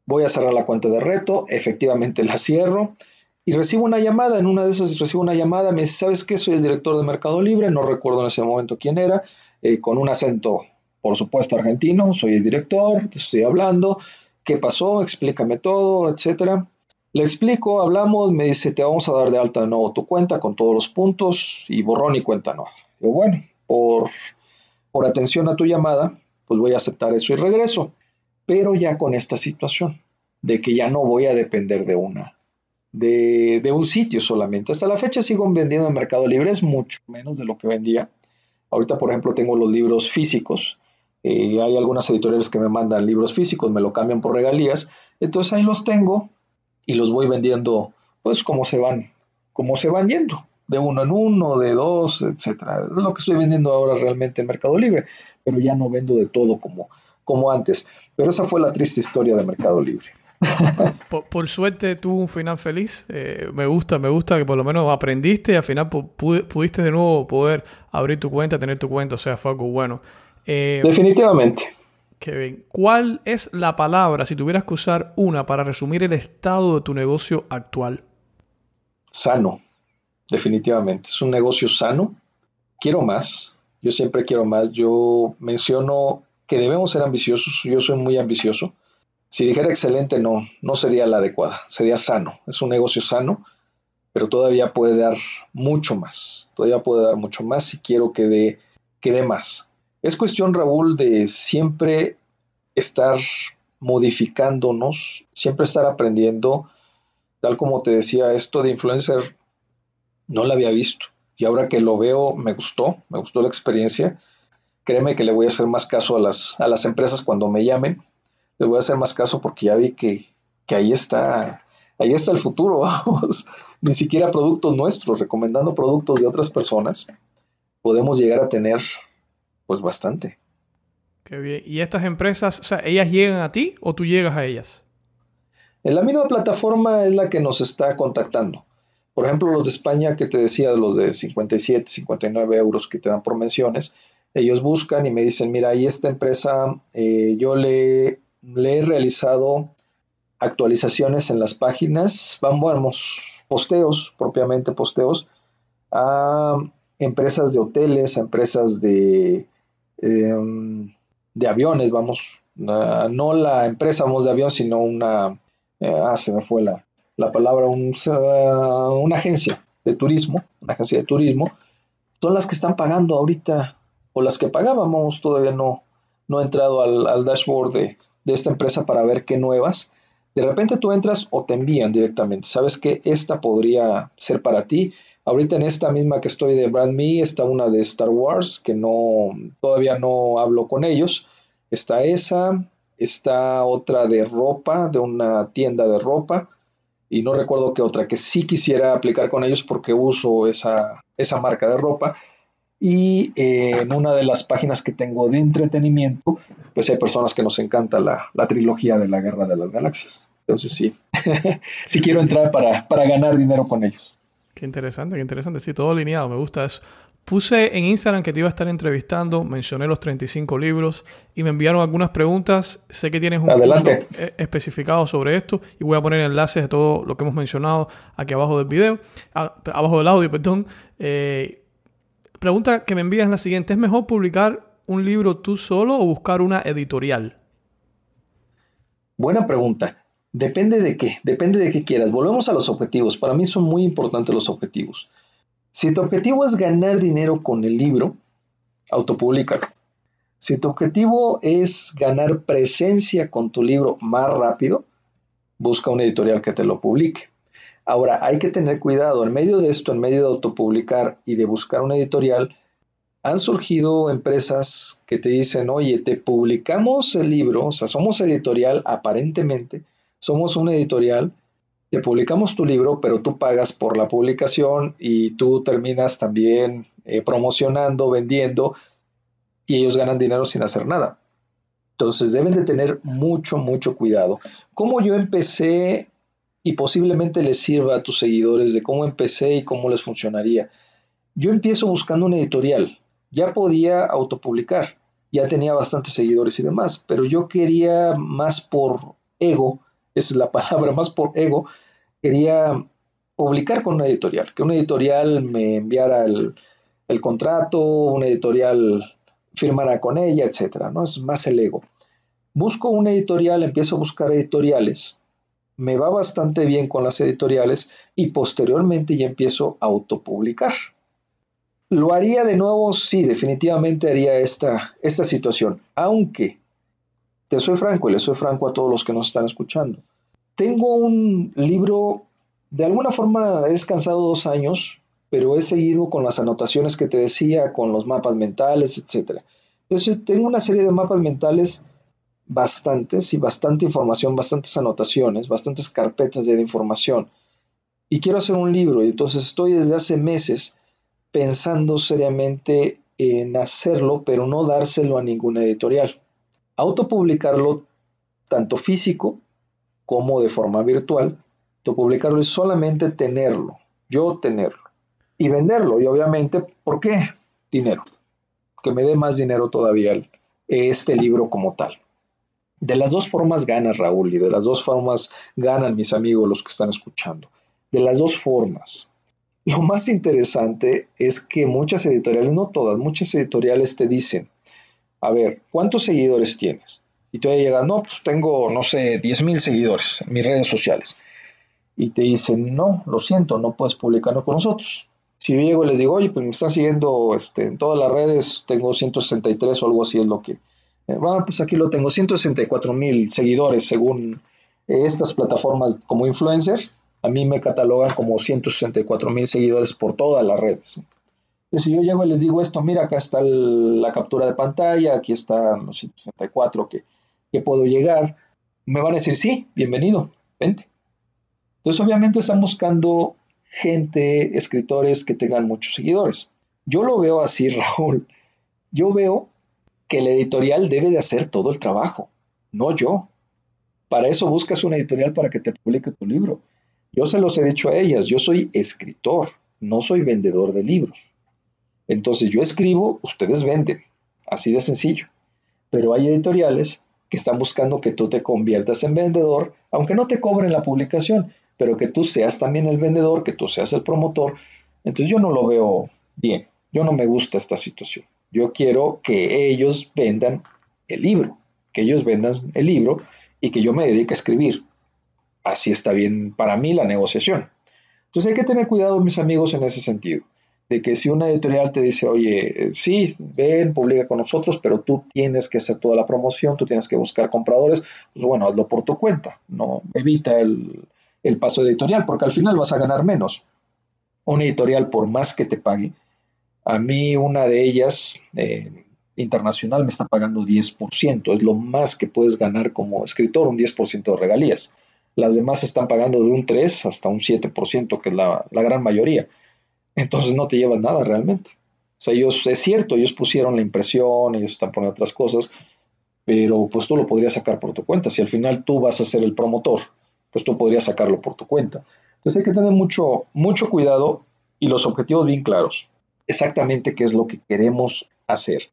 Voy a cerrar la cuenta de reto, efectivamente la cierro y recibo una llamada. En una de esas recibo una llamada, me dice, ¿sabes qué? Soy el director de Mercado Libre, no recuerdo en ese momento quién era, eh, con un acento, por supuesto, argentino, soy el director, te estoy hablando, ¿qué pasó? Explícame todo, etcétera. Le explico, hablamos, me dice, te vamos a dar de alta de nuevo tu cuenta con todos los puntos y borrón y cuenta nueva. Yo, bueno, por, por atención a tu llamada, pues voy a aceptar eso y regreso. Pero ya con esta situación de que ya no voy a depender de una, de, de, un sitio solamente. Hasta la fecha sigo vendiendo en Mercado Libre, es mucho menos de lo que vendía. Ahorita, por ejemplo, tengo los libros físicos. Eh, hay algunas editoriales que me mandan libros físicos, me lo cambian por regalías. Entonces ahí los tengo, y los voy vendiendo pues como se van, como se van yendo, de uno en uno, de dos, etcétera. Es lo que estoy vendiendo ahora realmente en Mercado Libre, pero ya no vendo de todo como, como antes. Pero esa fue la triste historia de Mercado Libre. (laughs) Por, suerte tuvo un final feliz. Eh, me gusta, me gusta que por lo menos aprendiste y al final pudiste de nuevo poder abrir tu cuenta, tener tu cuenta, o sea, fue algo bueno. Eh, Definitivamente. Kevin, ¿cuál es la palabra, si tuvieras que usar una para resumir el estado de tu negocio actual? Sano, definitivamente. Es un negocio sano. Quiero más. Yo siempre quiero más. Yo menciono que debemos ser ambiciosos. Yo soy muy ambicioso. Si dijera excelente, no, no sería la adecuada. Sería sano. Es un negocio sano, pero todavía puede dar mucho más. Todavía puede dar mucho más si quiero que dé, que dé más. Es cuestión, Raúl, de siempre estar modificándonos, siempre estar aprendiendo. Tal como te decía, esto de influencer no lo había visto. Y ahora que lo veo, me gustó, me gustó la experiencia. Créeme que le voy a hacer más caso a las, a las empresas cuando me llamen. Le voy a hacer más caso porque ya vi que, que ahí está, ahí está el futuro, (laughs) vamos. Ni siquiera productos nuestros, recomendando productos de otras personas, podemos llegar a tener pues bastante. Qué bien. ¿Y estas empresas, o sea, ellas llegan a ti o tú llegas a ellas? En la misma plataforma es la que nos está contactando. Por ejemplo, los de España que te decía, los de 57, 59 euros que te dan por menciones, ellos buscan y me dicen, mira, ahí esta empresa, eh, yo le, he realizado actualizaciones en las páginas, vamos, posteos, propiamente posteos, a empresas de hoteles, a empresas de Em, de aviones, vamos, no la empresa vamos de avión, sino una, eh, ah, se me fue la, la palabra, una agencia de turismo, una agencia de turismo, son las que están pagando ahorita, o las que pagábamos, todavía no, no he entrado al, al dashboard de, de, esta empresa para ver qué nuevas. De repente tú entras o te envían directamente, sabes que esta podría ser para ti Ahorita en esta misma que estoy de Brand Me está una de Star Wars que no todavía no hablo con ellos. Está esa, está otra de ropa, de una tienda de ropa y no recuerdo qué otra que sí quisiera aplicar con ellos porque uso esa, esa marca de ropa. Y eh, en una de las páginas que tengo de entretenimiento, pues hay personas que nos encanta la, trilogía de la Guerra de las Galaxias. Entonces sí, (laughs) sí quiero entrar para, para ganar dinero con ellos. Qué interesante, qué interesante. Sí, todo alineado, me gusta eso. Puse en Instagram que te iba a estar entrevistando, mencioné los 35 libros y me enviaron algunas preguntas. Sé que tienes un Adelante. curso e-, especificado sobre esto y voy a poner enlaces de todo lo que hemos mencionado aquí abajo del video, abajo del audio, perdón. Eh, pregunta que me envías es la siguiente: ¿es mejor publicar un libro tú solo o buscar una editorial? Buena pregunta. Depende de qué, depende de qué quieras. Volvemos a los objetivos. Para mí son muy importantes los objetivos. Si tu objetivo es ganar dinero con el libro, autopublica. Si tu objetivo es ganar presencia con tu libro más rápido, busca una editorial que te lo publique. Ahora, hay que tener cuidado. En medio de esto, en medio de autopublicar y de buscar una editorial, han surgido empresas que te dicen, oye, te publicamos el libro, o sea, somos editorial aparentemente, somos una editorial, publicamos tu libro, pero tú pagas por la publicación y tú terminas también eh, promocionando, vendiendo y ellos ganan dinero sin hacer nada. Entonces deben de tener mucho, mucho cuidado. ¿Cómo yo empecé y posiblemente les sirva a tus seguidores de cómo empecé y cómo les funcionaría? Yo empiezo buscando una editorial. Ya podía autopublicar, ya tenía bastantes seguidores y demás, pero yo quería más por ego es la (laughs) palabra más por ego, quería publicar con una editorial, que una editorial me enviara el, contrato, una editorial firmara con ella, etcétera, ¿no? Es más el ego. Busco una editorial, empiezo a buscar editoriales, me va bastante bien con las editoriales y posteriormente ya empiezo a autopublicar. ¿Lo haría de nuevo? Sí, definitivamente haría esta, esta situación, aunque te soy franco y le soy franco a todos los que nos están escuchando. Tengo un libro, de alguna forma he descansado dos años, pero he seguido con las anotaciones que te decía, con los mapas mentales, etc. Entonces tengo una serie de mapas mentales bastantes y bastante información, bastantes anotaciones, bastantes carpetas de información. Y quiero hacer un libro y entonces estoy desde hace meses pensando seriamente en hacerlo, pero no dárselo a ninguna editorial autopublicarlo tanto físico como de forma virtual. Autopublicarlo es solamente tenerlo, yo tenerlo y venderlo. Y obviamente, ¿por qué? Dinero. Que me dé más dinero todavía este libro como tal. De las dos formas gana Raúl y de las dos formas ganan mis amigos los que están escuchando. De las dos formas. Lo más interesante es que muchas editoriales, no todas, muchas editoriales te dicen, a ver, ¿cuántos seguidores tienes? Y tú llegas, no, pues tengo, no sé, 10 mil seguidores en mis redes sociales. Y te dicen, no, lo siento, no puedes publicarlo con nosotros. Si yo llego y les digo, oye, pues me están siguiendo este, en todas las redes, tengo 163 o algo así es lo que... Eh, bueno, pues aquí lo tengo, 164 mil seguidores según estas plataformas como influencer. A mí me catalogan como 164 mil seguidores por todas las redes si yo llego y les digo esto, mira, acá está la captura de pantalla, aquí están los 164 que, que puedo llegar, me van a decir, sí, bienvenido, vente. Entonces, obviamente están buscando gente, escritores que tengan muchos seguidores. Yo lo veo así, (laughs) Raúl. Yo veo que el editorial debe de hacer todo el trabajo, no yo. Para eso buscas una editorial para que te publique tu libro. Yo se los he dicho a ellas, yo soy escritor, no soy vendedor de libros. Entonces yo escribo, ustedes venden, así de sencillo. Pero hay editoriales que están buscando que tú te conviertas en vendedor, aunque no te cobren la publicación, pero que tú seas también el vendedor, que tú seas el promotor. Entonces yo no lo veo bien, yo no me gusta esta situación. Yo quiero que ellos vendan el libro, que ellos vendan el libro y que yo me dedique a escribir. Así está bien para mí la negociación. Entonces hay que tener cuidado, mis amigos, en ese sentido de que si una editorial te dice, oye, sí, ven, publica con nosotros, pero tú tienes que hacer toda la promoción, tú tienes que buscar compradores, pues bueno, hazlo por tu cuenta, no evita el, paso editorial, porque al final vas a ganar menos. Una editorial, por más que te pague, a mí una de ellas, eh, internacional, me está pagando 10%, es lo más que puedes ganar como escritor, un 10% de regalías. Las demás están pagando de un 3 hasta un 7%, que es la, la gran mayoría entonces no te llevas nada realmente. O sea, ellos, es cierto, ellos pusieron la impresión, ellos están poniendo otras cosas, pero pues tú lo podrías sacar por tu cuenta. Si al final tú vas a ser el promotor, pues tú podrías sacarlo por tu cuenta. Entonces hay que tener mucho, mucho cuidado y los objetivos bien claros. Exactamente qué es lo que queremos hacer.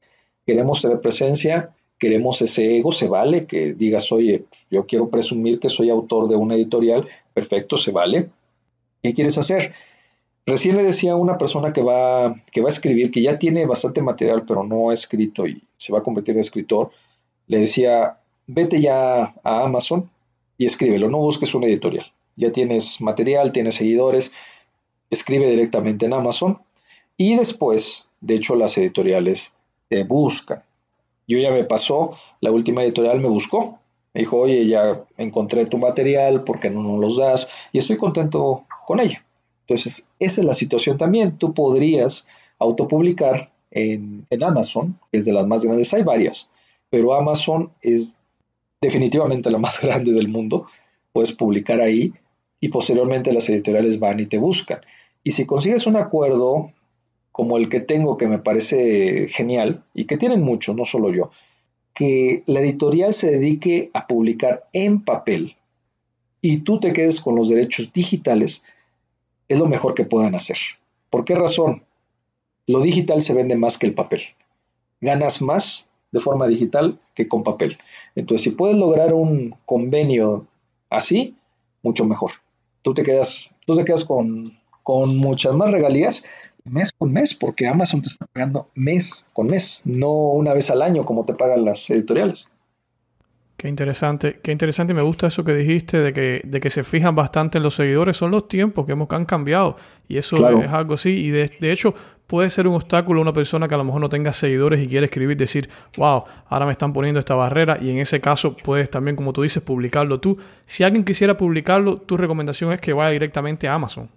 Queremos tener presencia, queremos ese ego, se vale que digas, oye, yo quiero presumir que soy autor de una editorial, perfecto, se vale. ¿Qué quieres hacer? Recién le decía a una persona que va, que va a escribir, que ya tiene bastante material, pero no ha escrito y se va a convertir en escritor, le decía, vete ya a Amazon y escríbelo, no busques una editorial. Ya tienes material, tienes seguidores, escribe directamente en Amazon y después, de hecho, las editoriales te buscan. Yo ya me pasó, la última editorial me buscó, me dijo, oye, ya encontré tu material, ¿por qué no nos los das? Y estoy contento con ella. Entonces, esa es la situación también. Tú podrías autopublicar en, en Amazon, que es de las más grandes, hay varias, pero Amazon es definitivamente la más (laughs) grande del mundo. Puedes publicar ahí y posteriormente las editoriales van y te buscan. Y si consigues un acuerdo como el que tengo, que me parece genial, y que tienen mucho, no solo yo, que la editorial se dedique a publicar en papel y tú te quedes con los derechos digitales, es lo mejor que puedan hacer. ¿Por qué razón? Lo digital se vende más que el papel. Ganas más de forma digital que con papel. Entonces, si puedes lograr un convenio así, mucho mejor. Tú te quedas, tú te quedas con, con muchas más regalías mes con mes, porque Amazon te está pagando mes con mes, no una vez al año como te pagan las editoriales. Qué interesante, qué interesante. Me gusta eso que dijiste de que, de que se fijan bastante en los seguidores. Son los tiempos que hemos han cambiado. Y eso es algo así. Y de, hecho, puede ser un obstáculo a una persona que a lo mejor no tenga seguidores y quiere escribir, decir, wow, ahora me están poniendo esta barrera. Y en ese caso, puedes también, como tú dices, publicarlo tú. Si alguien quisiera publicarlo, tu recomendación es que vaya directamente a Amazon.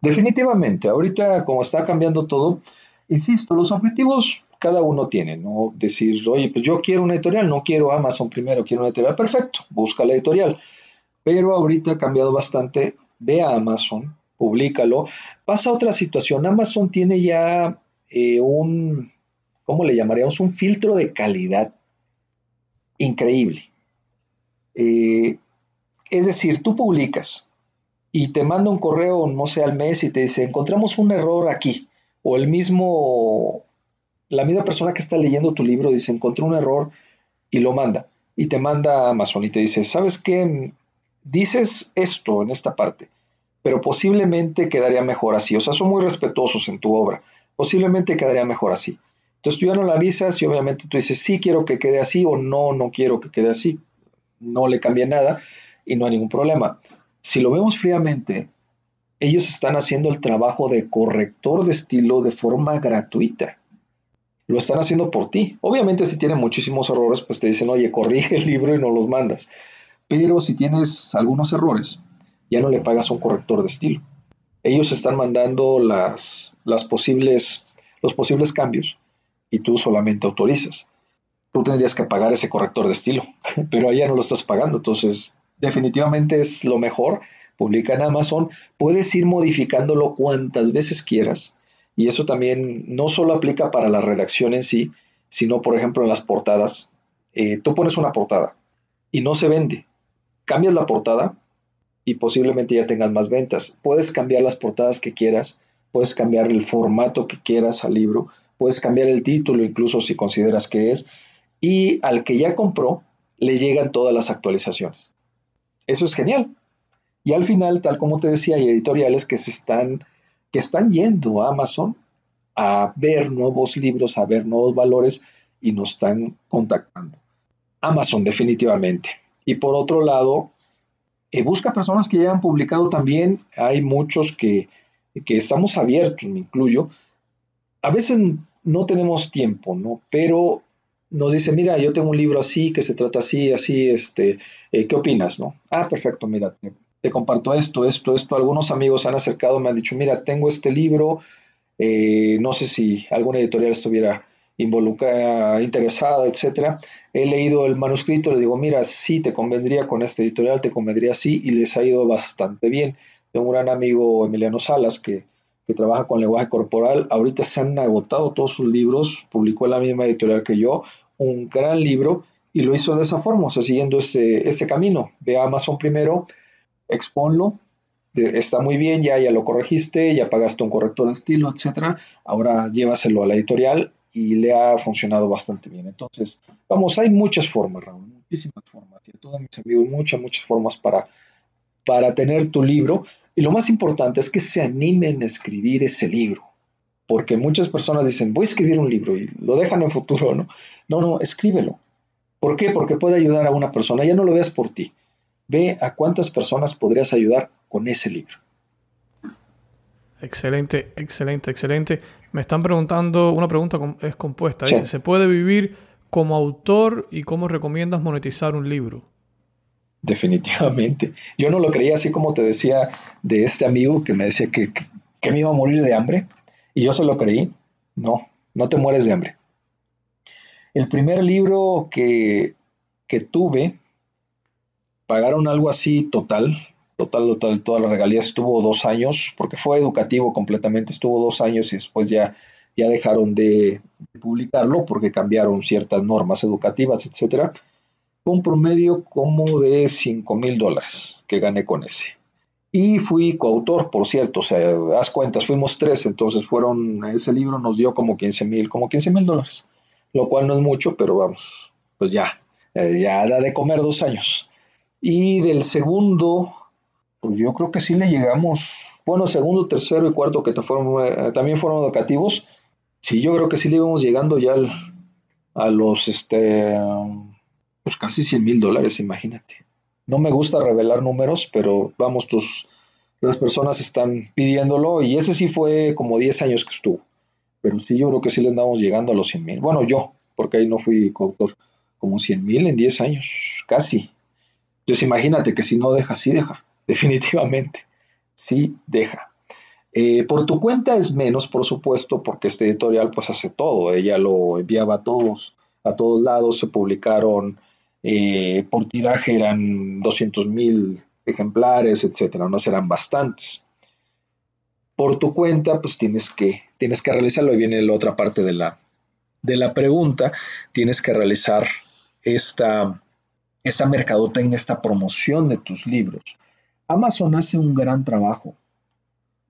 Definitivamente, ahorita como está cambiando todo, insisto, los objetivos cada uno tiene, ¿no? Decir, oye, pues yo quiero una editorial, no quiero Amazon primero, quiero una editorial, perfecto, busca la editorial. Pero ahorita ha cambiado bastante, ve a Amazon, públicalo. Pasa otra situación, Amazon tiene ya eh, un, ¿cómo le llamaríamos? Un filtro de calidad increíble. Eh, es decir, tú publicas y te manda un correo, no sé, al mes y te dice, encontramos un error aquí. O el mismo, la misma persona que está leyendo tu libro dice, encontré un error y lo manda. Y te manda a Amazon y te dice, ¿sabes qué? Dices esto en esta parte, pero posiblemente quedaría mejor así. O sea, son muy respetuosos en tu obra. Posiblemente quedaría mejor así. Entonces tú ya la analizas y obviamente tú dices, sí quiero que quede así o no, no quiero que quede así. No le cambia nada y no hay ningún problema si lo vemos fríamente, ellos están haciendo el trabajo de corrector de estilo de forma gratuita. Lo están haciendo por ti. Obviamente si tienen muchísimos errores, pues te dicen, oye, corrige el libro y no los mandas. Pero si tienes algunos errores, ya no le pagas un corrector de estilo. Ellos están mandando las posibles, los posibles cambios y tú solamente autorizas. Tú tendrías que pagar ese corrector de estilo, (laughs) pero allá no lo estás pagando. Entonces, definitivamente es lo mejor. Publica en Amazon, puedes ir modificándolo cuantas veces quieras. Y eso también no solo aplica para la redacción en sí, sino por ejemplo en las portadas. Eh, tú pones una portada y no se vende. Cambias la portada y posiblemente ya tengas más ventas. Puedes cambiar las portadas que quieras, puedes cambiar el formato que quieras al libro, puedes cambiar el título incluso si consideras que es. Y al que ya compró, le llegan todas las actualizaciones. Eso es genial. Y al final, tal como te decía, hay editoriales que se están, que están yendo a Amazon a ver nuevos libros, a ver nuevos valores y nos están contactando. Amazon, definitivamente. Y por otro lado, eh, busca personas que ya han publicado también. Hay muchos que, que estamos abiertos, me incluyo. A veces no tenemos tiempo, ¿no? Pero nos dice, mira, yo tengo un libro así, que se trata así, así, este, eh, ¿qué opinas, no? Ah, perfecto, mira, te, comparto esto, esto, esto. Algunos amigos se han acercado, me han dicho, mira, tengo este libro, eh, no sé si alguna editorial estuviera involucrada, interesada, etcétera. He leído el manuscrito, le digo, mira, sí, te convendría con esta editorial, te convendría así, y les ha ido bastante bien. Tengo un gran amigo, Emiliano Salas, que que trabaja con lenguaje corporal. Ahorita se han agotado todos sus libros, publicó en la misma editorial que yo, un gran libro y lo hizo de esa forma, o sea, siguiendo este, este camino. Ve a Amazon primero, exponlo, está muy bien, ya, ya lo corregiste, ya pagaste un corrector de estilo, etcétera. Ahora llévaselo a la editorial y le ha funcionado bastante bien. Entonces, vamos, hay muchas formas, Raúl, muchísimas formas. Y a todos mis amigos, muchas, muchas formas para, para tener tu libro. Y lo más importante es que se animen a escribir ese libro. Porque muchas personas dicen, voy a escribir un libro y lo dejan en futuro, ¿no? No, no, escríbelo. ¿Por qué? Porque puede ayudar a una persona. Ya no lo veas por ti. Ve a cuántas personas podrías ayudar con ese libro. Excelente, excelente, excelente. Me están preguntando, una pregunta es compuesta. Dice, ¿se puede vivir como autor y cómo recomiendas monetizar un libro? Definitivamente. Yo no lo creía así como te decía de este amigo que me decía que, que me iba a morir de hambre. Y yo se lo creí. No, no te mueres de hambre. El primer libro que, que tuve, pagaron algo así total, total, total, todas las regalías, estuvo dos años, porque fue educativo completamente, estuvo dos años y después ya, ya dejaron de, publicarlo porque cambiaron ciertas normas educativas, etcétera. Fue un promedio como de 5 mil dólares que gané con ese. Y fui coautor, por cierto, o sea, haz cuentas, fuimos tres, entonces fueron, ese libro nos dio como 15 mil, como 15 mil dólares, lo cual no es mucho, pero vamos, pues ya, eh, ya da de comer dos años. Y del segundo, pues yo creo que sí le llegamos, bueno, segundo, tercero y cuarto que eh, también fueron educativos, sí, yo creo que sí le íbamos llegando ya a los, este, pues casi 100 mil dólares, imagínate. No me gusta revelar números, pero vamos, tus, las personas están pidiéndolo y ese sí fue como 10 años que estuvo. Pero sí, yo creo que sí le andamos llegando a los 100 mil. Bueno, yo, porque ahí no fui coautor, como 100 mil en 10 años, casi. Entonces imagínate que si no deja, sí deja, (laughs) definitivamente, sí deja. Eh, por tu cuenta es menos, por supuesto, porque este editorial pues hace todo. Ella lo enviaba a todos, a todos lados, se publicaron eh, por tiraje eran 200 mil ejemplares, etcétera, no serán bastantes. Por tu cuenta, pues tienes que, tienes que realizarlo. Y viene la otra parte de la, de la pregunta. Tienes que realizar esta, esta mercadotecnia, esta promoción de tus libros. Amazon hace un gran trabajo,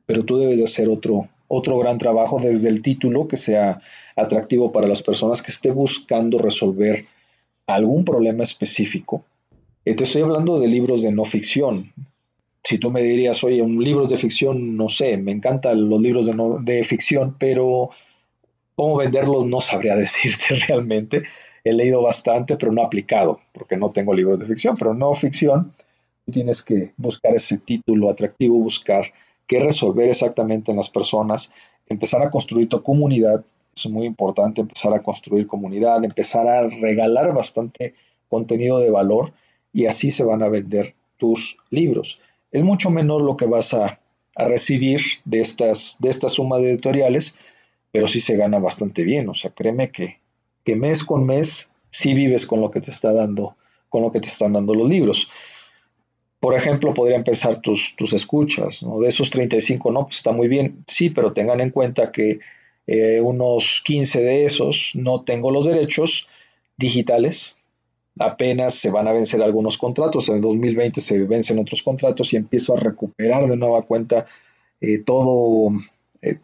pero tú debes de hacer otro, otro gran trabajo desde el título que sea atractivo para las personas que esté buscando resolver algún problema específico. Eh, te estoy hablando de libros de no ficción. Si tú me dirías, oye, un libros de ficción, no sé, me encantan los libros de, no, de ficción, pero cómo venderlos no sabría (laughs) decirte realmente. He leído bastante, pero no aplicado, porque no tengo libros de ficción, pero no ficción. Tienes que buscar ese título atractivo, buscar qué resolver exactamente en las personas, empezar a construir tu comunidad, es muy importante empezar a construir comunidad, empezar a regalar bastante contenido de valor y así se van a vender tus libros. Es mucho menor lo que vas a, recibir de estas, de esta suma de editoriales, pero sí se gana bastante bien. O sea, créeme que, que mes con mes sí vives con lo que te está dando, con lo que te están dando los libros. Por ejemplo, podrían pensar tus, tus escuchas, ¿no? De esos 35, no, pues está muy bien, sí, pero tengan en cuenta que eh, unos 15 de esos no tengo los derechos digitales. Apenas se van a vencer algunos contratos. En el 2020 se vencen otros contratos y empiezo a recuperar de nueva cuenta eh, todo, eh,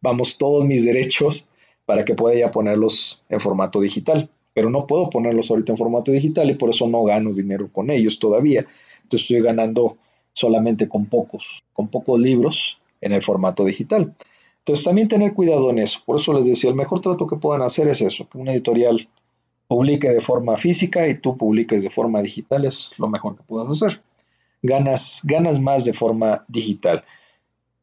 vamos, todos mis derechos para que pueda ya ponerlos en formato digital. Pero no puedo ponerlos ahorita en formato digital y por eso no gano dinero con ellos todavía. Entonces estoy ganando solamente con pocos, con pocos libros en el formato digital. Entonces también tener cuidado en eso. Por eso les decía, el mejor trato que puedan hacer es eso, que una editorial publique de forma física y tú publiques de forma digital es lo mejor que puedas hacer. Ganas, ganas más de forma digital.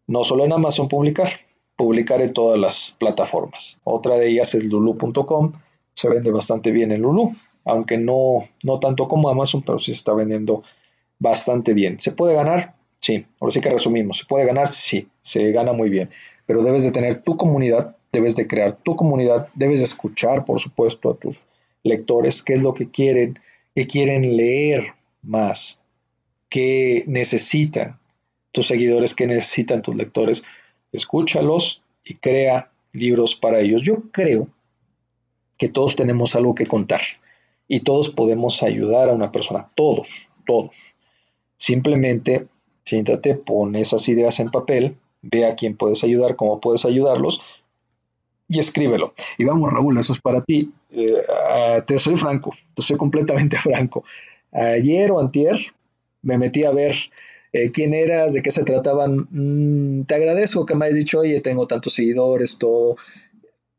No solo en Amazon publicar, publicar en todas las plataformas. Otra de ellas es lulu.com. Se vende bastante bien en Lulu, aunque no, no tanto como Amazon, pero sí se está vendiendo bastante bien. ¿Se puede ganar? Sí, ahora sí que resumimos. ¿Se puede ganar? Sí, se gana muy bien pero debes de tener tu comunidad, debes de crear tu comunidad, debes de escuchar, por supuesto, a tus lectores, qué es lo que quieren, qué quieren leer más, qué necesitan tus seguidores, qué necesitan tus lectores, escúchalos y crea libros para ellos. Yo creo que todos tenemos algo que contar y todos podemos ayudar a una persona, todos, todos. Simplemente siéntate, pon esas ideas en papel, ve a quién puedes ayudar, cómo puedes ayudarlos y escríbelo. Y vamos, Raúl, eso es para ti. Eh, te soy franco, te soy completamente (laughs) franco. Ayer o antier me metí a ver eh, quién eras, de qué se trataban. Mm, te agradezco que me hayas dicho, oye, tengo tantos seguidores, todo.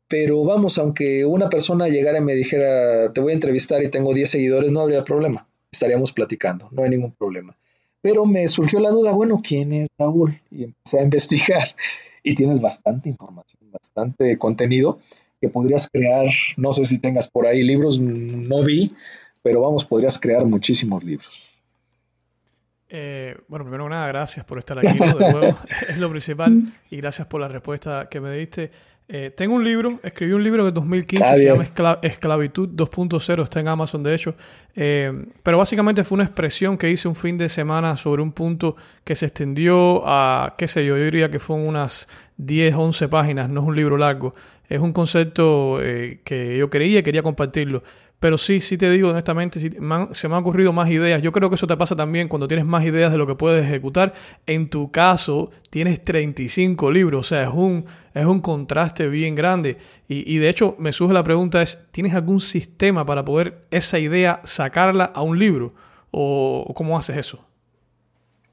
Pero vamos, aunque una persona llegara y me dijera, te voy a entrevistar y tengo 10 seguidores, no habría problema. Estaríamos platicando, no hay ningún problema. Pero me surgió la duda, bueno, ¿quién es Raúl? Y empecé a investigar. Y tienes bastante información, bastante contenido que podrías crear, no sé si tengas por ahí libros, no vi, pero vamos, podrías crear muchísimos libros. Eh, bueno, primero que nada, gracias por estar aquí de (laughs) nuevo, (laughs) es lo principal, y gracias por la respuesta que me diste. Eh, tengo un libro, escribí un libro de 2015, se llama Esclavitud 2.0, está en Amazon de hecho, eh, pero básicamente fue una expresión que hice un fin de semana sobre un punto que se extendió a, qué sé yo, yo diría que fueron unas 10, 11 páginas, no es un libro largo, es un concepto eh, que yo creía y quería compartirlo. Pero sí, sí te digo honestamente, se me han ocurrido más ideas. Yo creo que eso te pasa también cuando tienes más ideas de lo que puedes ejecutar. En tu caso, tienes 35 libros, o sea, es un, es un contraste bien grande. Y, y de hecho, me surge la pregunta es, ¿tienes algún sistema para poder esa idea sacarla a un libro? ¿O cómo haces eso?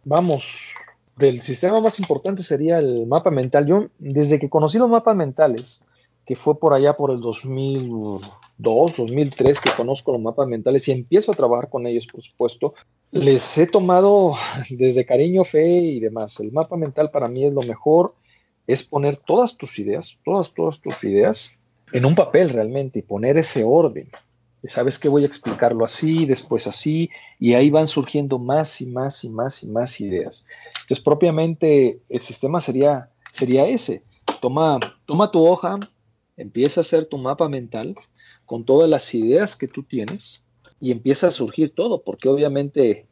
Vamos, del sistema más importante sería el mapa mental. Yo, desde que conocí los mapas mentales, que fue por allá por el 2002, 2003 que conozco los mapas mentales y empiezo a trabajar con ellos, por supuesto, les he tomado desde cariño, fe y demás. El mapa mental para mí es lo mejor, es poner todas tus ideas, todas, todas tus ideas en un papel realmente y poner ese orden. Sabes que voy a explicarlo así, después así, y ahí van surgiendo más y más y más y más ideas. Entonces, propiamente el sistema sería, sería ese. Toma, toma tu hoja, empieza a hacer tu mapa mental con todas las ideas que tú tienes y empieza a surgir todo, porque obviamente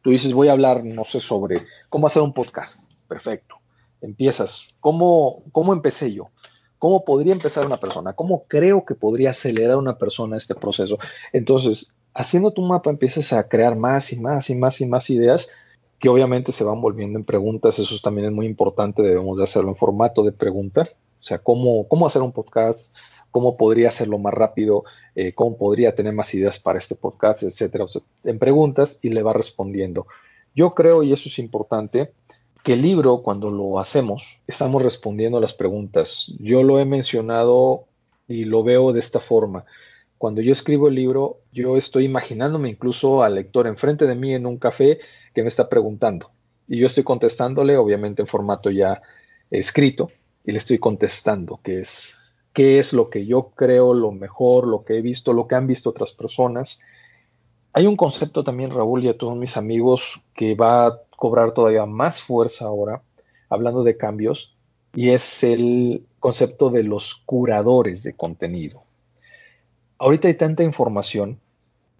tú dices, voy a hablar, no sé, sobre cómo hacer un podcast. Perfecto. Empiezas. ¿Cómo, cómo empecé yo? ¿Cómo podría empezar una persona? ¿Cómo creo que podría acelerar una persona este proceso? Entonces, haciendo tu mapa empiezas a crear más y más y más y más ideas que obviamente se van volviendo en preguntas. Eso también es muy importante. Debemos de hacerlo en formato de pregunta. O sea, cómo, cómo hacer un podcast, cómo podría hacerlo más rápido, eh, cómo podría tener más ideas para este podcast, etcétera. en preguntas y le va respondiendo. Yo creo, y eso es importante, que el libro, cuando lo hacemos, estamos respondiendo a las preguntas. Yo lo he mencionado y lo veo de esta forma. Cuando yo escribo el libro, yo estoy imaginándome incluso al lector enfrente de mí en un café que me está preguntando. Y yo estoy contestándole, obviamente en formato ya escrito, y le estoy contestando, que es qué es lo que yo creo, lo mejor, lo que he visto, lo que han visto otras personas. Hay un concepto también, Raúl, y a todos mis amigos, que va a cobrar todavía más fuerza ahora, hablando de cambios, y es el concepto de los curadores de contenido. Ahorita hay tanta información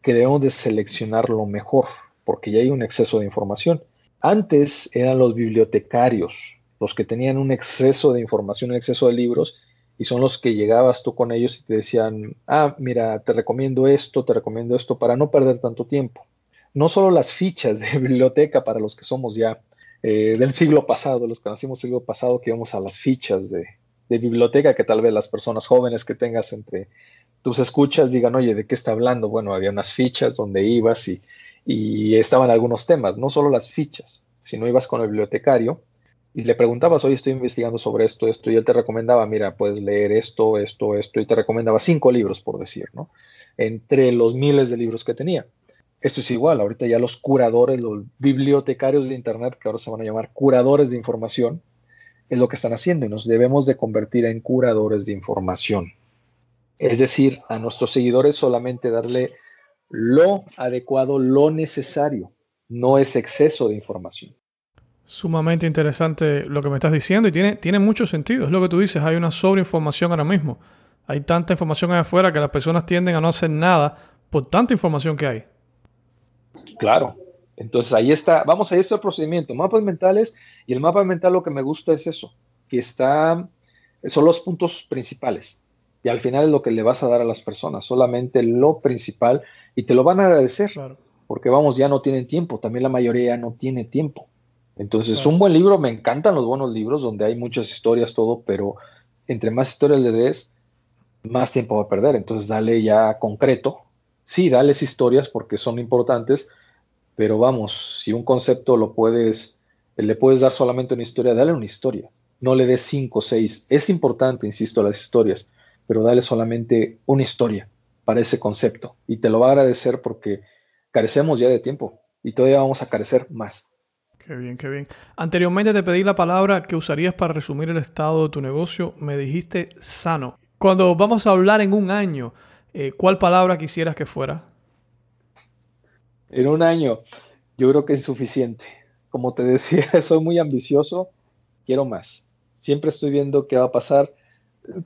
que debemos de seleccionar lo mejor, porque ya hay un exceso de información. Antes eran los bibliotecarios los que tenían un exceso de información, un exceso de libros, y son los que llegabas tú con ellos y te decían, ah, mira, te recomiendo esto, te recomiendo esto, para no perder tanto tiempo. No solo las fichas de (laughs) biblioteca para los que somos ya eh, del siglo pasado, los que nacimos siglo pasado, que íbamos a las fichas de, biblioteca, que tal vez las personas jóvenes que tengas entre tus escuchas digan, oye, ¿de qué está hablando? Bueno, había unas fichas donde ibas y, y estaban algunos temas, no solo las fichas, sino ibas con el bibliotecario y le preguntabas, hoy estoy investigando sobre esto, esto, y él te recomendaba, mira, puedes leer esto, esto, esto, y te recomendaba cinco libros, por decir, ¿no? Entre los miles de libros que tenía. Esto es igual, ahorita ya los curadores, los bibliotecarios de Internet, que ahora se van a llamar curadores de información, es lo que están haciendo y nos debemos de convertir en curadores de información. Es decir, a nuestros seguidores solamente darle lo adecuado, lo necesario, no es exceso de información. Sumamente interesante lo que me estás diciendo y tiene, tiene mucho sentido. Es lo que tú dices, hay una sobreinformación ahora mismo. Hay tanta información allá afuera que las personas tienden a no hacer nada por tanta información que hay. Claro. Entonces ahí está, vamos a este procedimiento, mapas mentales y el mapa mental lo que me gusta es eso. que está, son los puntos principales. Y al final es lo que le vas a dar a las personas, solamente lo principal, y te lo van a agradecer, porque vamos, ya no tienen tiempo, también la mayoría no tiene tiempo. Entonces, un buen libro, me encantan los buenos libros donde hay muchas historias, todo, pero entre más historias le des, más tiempo va a perder. Entonces, dale ya concreto. Sí, dales historias porque son importantes, pero vamos, si un concepto lo puedes, le puedes dar solamente una historia, dale una historia. No le des cinco o seis. Es importante, insisto, las historias, pero dale solamente una historia para ese concepto. Y te lo va a agradecer porque carecemos ya de tiempo y todavía vamos a carecer más. Qué bien, qué bien. Anteriormente te pedí la palabra que usarías para resumir el estado de tu negocio. Me dijiste sano. Cuando vamos a hablar en un año, eh, ¿cuál palabra quisieras que fuera? En un año, yo creo que es suficiente. Como te decía, (laughs) soy muy ambicioso, quiero más. Siempre estoy viendo qué va a pasar.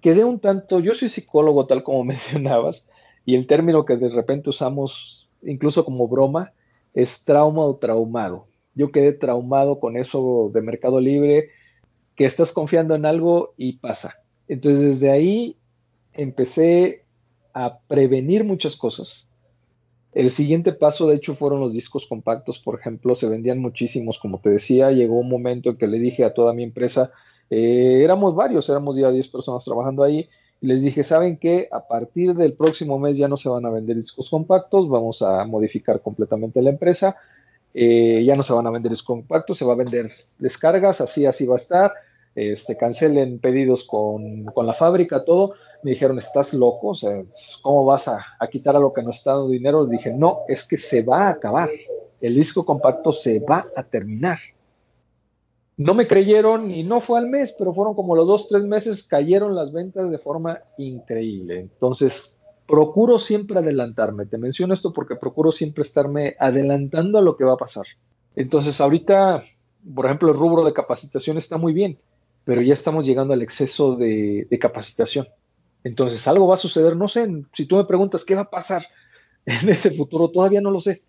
Quedé un tanto, yo soy psicólogo tal como (laughs) mencionabas, y el término que de repente usamos incluso como broma es trauma o traumado yo quedé traumado con eso de Mercado Libre, que estás confiando en algo y pasa. Entonces desde ahí empecé a prevenir muchas cosas. El siguiente paso, de hecho, fueron los discos compactos, por ejemplo, se vendían muchísimos, como te decía, llegó un momento en que le dije a toda mi empresa, eh, éramos varios, éramos ya 10 personas trabajando ahí, y les dije, ¿saben qué? A partir del próximo mes ya no se van a vender discos compactos, vamos a modificar completamente la empresa, eh, ya no se van a vender compactos, se va a vender descargas, así, así va a estar. Este, cancelen pedidos con, la fábrica, todo. Me dijeron, ¿estás loco? O sea, ¿cómo vas a, quitar a lo que nos está dando dinero? dije, no, es que se va a acabar. El disco compacto se va a terminar. No me creyeron y no fue al mes, pero fueron como los dos, tres meses, cayeron las ventas de forma increíble. Entonces, procuro siempre adelantarme. Te menciono esto porque procuro siempre estarme adelantando a lo que va a pasar. Entonces, ahorita, por ejemplo, el rubro de capacitación está muy bien, pero ya estamos llegando al exceso de, capacitación. Entonces, algo va a suceder, no sé, si tú me preguntas qué va a pasar (laughs) en ese futuro, todavía no lo sé,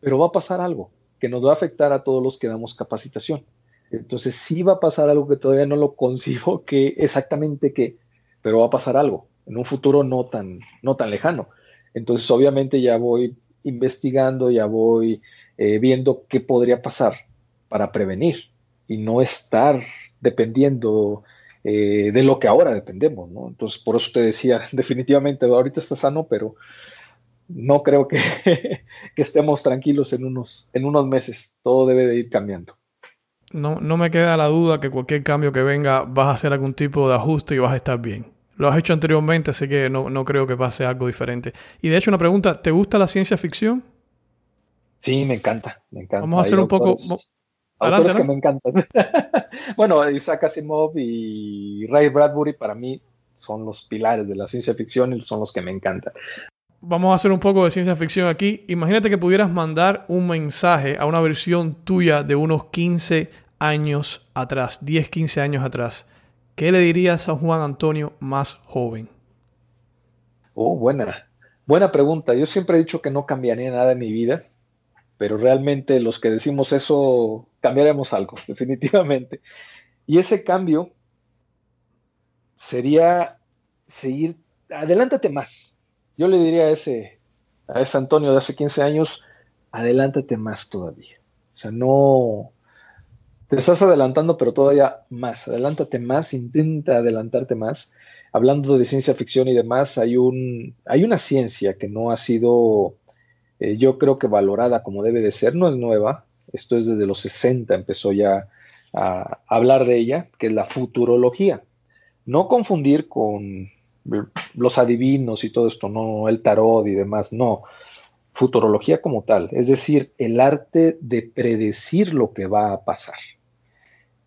pero va a pasar algo que nos va a afectar a todos los que damos capacitación. Entonces, sí va a pasar algo que todavía no lo concibo que exactamente qué, pero va a pasar algo en un futuro no tan, no tan lejano. Entonces, obviamente ya voy investigando, ya voy eh, viendo qué podría pasar para prevenir y no estar dependiendo eh, de lo que ahora dependemos, ¿no? Entonces, por eso te decía, (laughs) definitivamente ahorita está sano, pero no creo que, (laughs) que, estemos tranquilos en unos, en unos meses. Todo debe de ir cambiando. No, no me queda la duda que cualquier cambio que venga vas a hacer algún tipo de ajuste y vas a estar bien. Lo has hecho anteriormente, así que no, creo que pase algo diferente. Y de hecho, una pregunta, ¿te gusta la ciencia ficción? Sí, me encanta, me encanta. Vamos a hacer un poco... Autores que me encantan. (laughs) bueno, Isaac Asimov y Ray Bradbury para mí son los pilares de la ciencia ficción y son los que me encantan. Vamos a hacer un poco de ciencia ficción aquí. Imagínate que pudieras mandar un mensaje a una versión tuya de unos 15 años atrás, 10, 15 años atrás. ¿Qué le dirías a Juan Antonio más joven? Oh, buena, buena pregunta. Yo siempre he dicho que no cambiaría nada en mi vida, pero realmente los que decimos eso cambiaremos algo, (laughs) definitivamente. Y ese cambio sería seguir, adelántate más. Yo le diría a ese, a ese Antonio de hace 15 años, adelántate más todavía. O sea, no, te estás adelantando, pero todavía más. Adelántate más, intenta adelantarte más. Hablando de ciencia ficción y demás, hay, un, hay una ciencia que no ha sido, eh, yo creo que valorada como debe de ser, no es nueva. Esto es desde los 60, empezó ya a hablar de ella, que es la futurología. No confundir con los adivinos y todo esto, no el tarot y demás, no futurología como tal, es decir, el arte de predecir lo que va a pasar.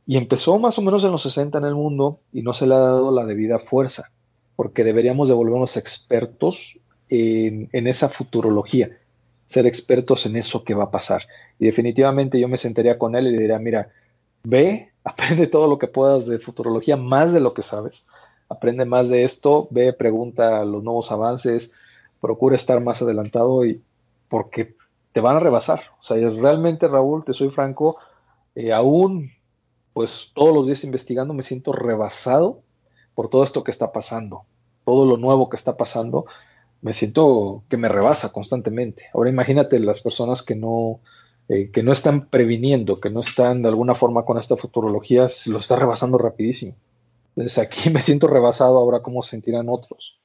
Y empezó más o menos en los 60 en el mundo y no se le ha dado la debida fuerza, porque deberíamos de volvernos expertos en, esa futurología, ser expertos en eso que va a pasar. Y definitivamente yo me sentaría con él y le diría, mira, ve, (laughs) aprende todo lo que puedas de futurología, más de lo que sabes, aprende más de esto, ve, pregunta los nuevos avances, procura estar más adelantado y porque te van a rebasar. O sea, realmente Raúl, te soy franco, eh, aún pues todos los días investigando me siento rebasado por todo esto que está pasando, todo lo nuevo que está pasando, me siento que me rebasa constantemente. Ahora imagínate las personas que no, eh, que no están previniendo, que no están de alguna forma con esta futurología, lo está rebasando rapidísimo. Entonces aquí (laughs) me siento rebasado, ahora cómo sentirán otros.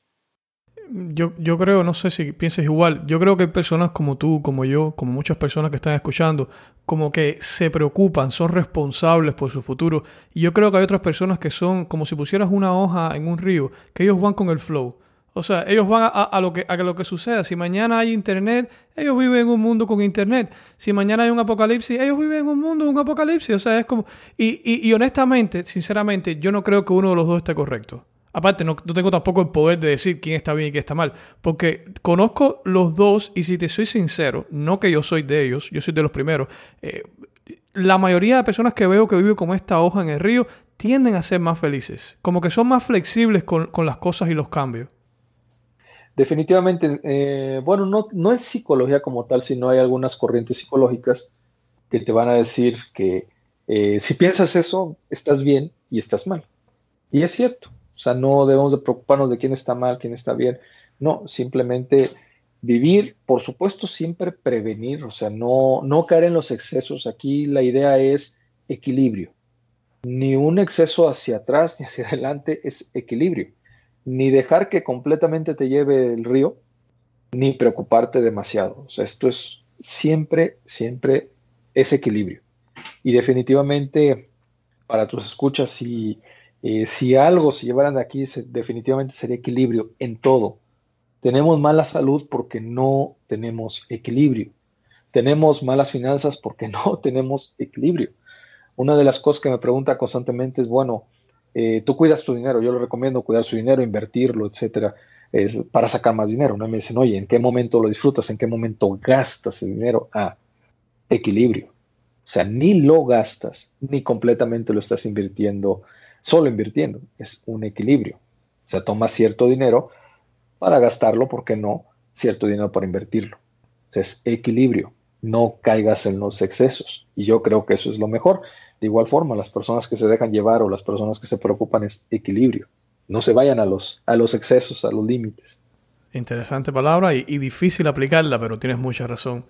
Yo, yo creo, no sé si piensas igual, yo creo que hay personas como tú, como yo, como muchas personas que están escuchando, como que se preocupan, son responsables por su futuro. Y yo creo que hay otras personas que son como si pusieras una hoja en un río, que ellos van con el flow. O sea, ellos van a, lo que, a lo que suceda. Si mañana hay internet, ellos viven en un mundo con internet. Si mañana hay un apocalipsis, ellos viven en un mundo, un apocalipsis. O sea, es como... Y, y, y honestamente, sinceramente, yo no creo que uno de los dos esté correcto. Aparte, no, tengo tampoco el poder de decir quién está bien y quién está mal, porque conozco los dos y si te soy sincero, no que yo soy de ellos, yo soy de los primeros, eh, la mayoría de personas que veo que viven como esta hoja en el río tienden a ser más felices, como que son más flexibles con, las cosas y los cambios. Definitivamente, eh, bueno, no, no es psicología como tal, sino hay algunas corrientes psicológicas que te van a decir que eh, si piensas eso, estás bien y estás mal. Y es cierto. Sea, no debemos de preocuparnos de quién está mal, quién está bien. No, simplemente vivir, por supuesto, siempre prevenir, o sea, no, no caer en los excesos. Aquí la idea es equilibrio. Ni un exceso hacia atrás ni hacia adelante es equilibrio. Ni dejar que completamente te lleve el río, ni preocuparte demasiado. O sea, esto es siempre, siempre es equilibrio. Y definitivamente para tus escuchas, si eh, si algo se llevaran de aquí, definitivamente sería equilibrio en todo. Tenemos mala salud porque no tenemos equilibrio. Tenemos malas finanzas porque (laughs) no tenemos equilibrio. Una de las cosas que me pregunta constantemente es, bueno, eh, tú cuidas tu dinero, yo le recomiendo cuidar su dinero, invertirlo, etcétera, es para sacar más dinero. ¿no? Me dicen, oye, ¿en qué momento lo disfrutas? ¿En qué momento gastas el dinero? Ah, equilibrio. O sea, ni lo gastas, ni completamente lo estás invirtiendo solo invirtiendo, es un equilibrio. O sea, toma cierto dinero para gastarlo, ¿por qué no? Cierto dinero para invertirlo. O sea, es equilibrio, no caigas en los excesos. Y yo creo que eso es lo mejor. De igual forma, las personas que se dejan llevar o las personas que se preocupan es equilibrio. No se vayan a los, a los excesos, a los límites. Interesante palabra y, y difícil aplicarla, pero tienes mucha razón.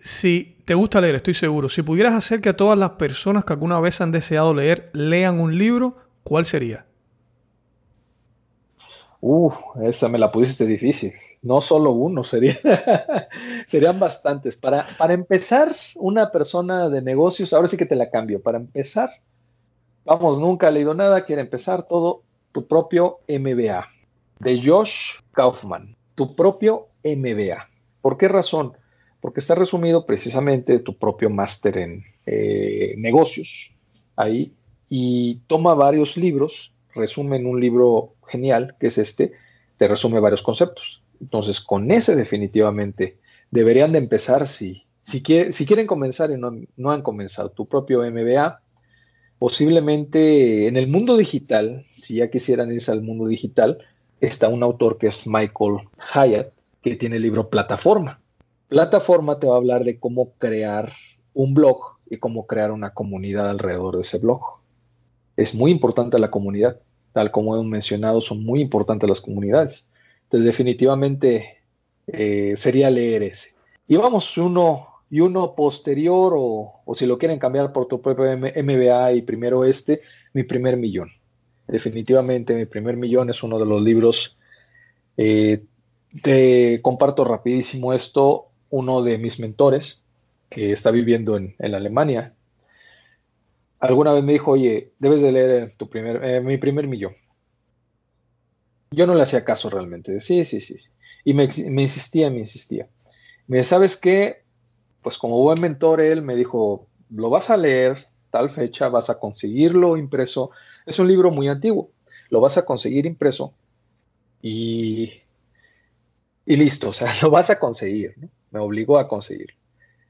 Si te gusta leer, estoy seguro, si pudieras hacer que todas las personas que alguna vez han deseado leer lean un libro, ¿cuál sería? Uh, esa me la pusiste difícil. No solo uno, sería, (laughs) serían bastantes. Para, para empezar, una persona de negocios, ahora sí que te la cambio. Para empezar, vamos, nunca ha leído nada, quiere empezar todo, tu propio MBA, de Josh Kaufman, tu propio MBA. ¿Por qué razón? Porque está resumido precisamente tu propio máster en eh, negocios ahí y toma varios libros, resume un libro genial que es este, te resume varios conceptos. Entonces, con ese definitivamente deberían de empezar si, si, si quieren comenzar y no, no han comenzado tu propio MBA, posiblemente en el mundo digital, si ya quisieran irse al mundo digital, está un autor que es Michael Hyatt, que tiene el libro Plataforma plataforma te va a hablar de cómo crear un blog y cómo crear una comunidad alrededor de ese blog. Es muy importante la comunidad, tal como hemos mencionado, son muy importantes las comunidades. Entonces, definitivamente eh, sería leer ese. Y vamos, uno y uno posterior, o, si lo quieren cambiar por tu propio MBA y primero este, mi primer millón. Definitivamente, mi primer millón es uno de los libros. Eh, te comparto rapidísimo esto uno de mis mentores, que está viviendo en, Alemania, alguna vez me dijo, oye, debes de leer tu primer, eh, mi primer millón. Yo no le hacía caso realmente. Sí, sí, sí. Y me, insistía, me insistía. Me ¿sabes qué? Pues como buen mentor, él me dijo, lo vas a leer tal fecha, vas a conseguirlo impreso. Es un libro muy antiguo. Lo vas a conseguir impreso y, y listo, o sea, (laughs) lo vas a conseguir. ¿no? Me obligó a conseguir.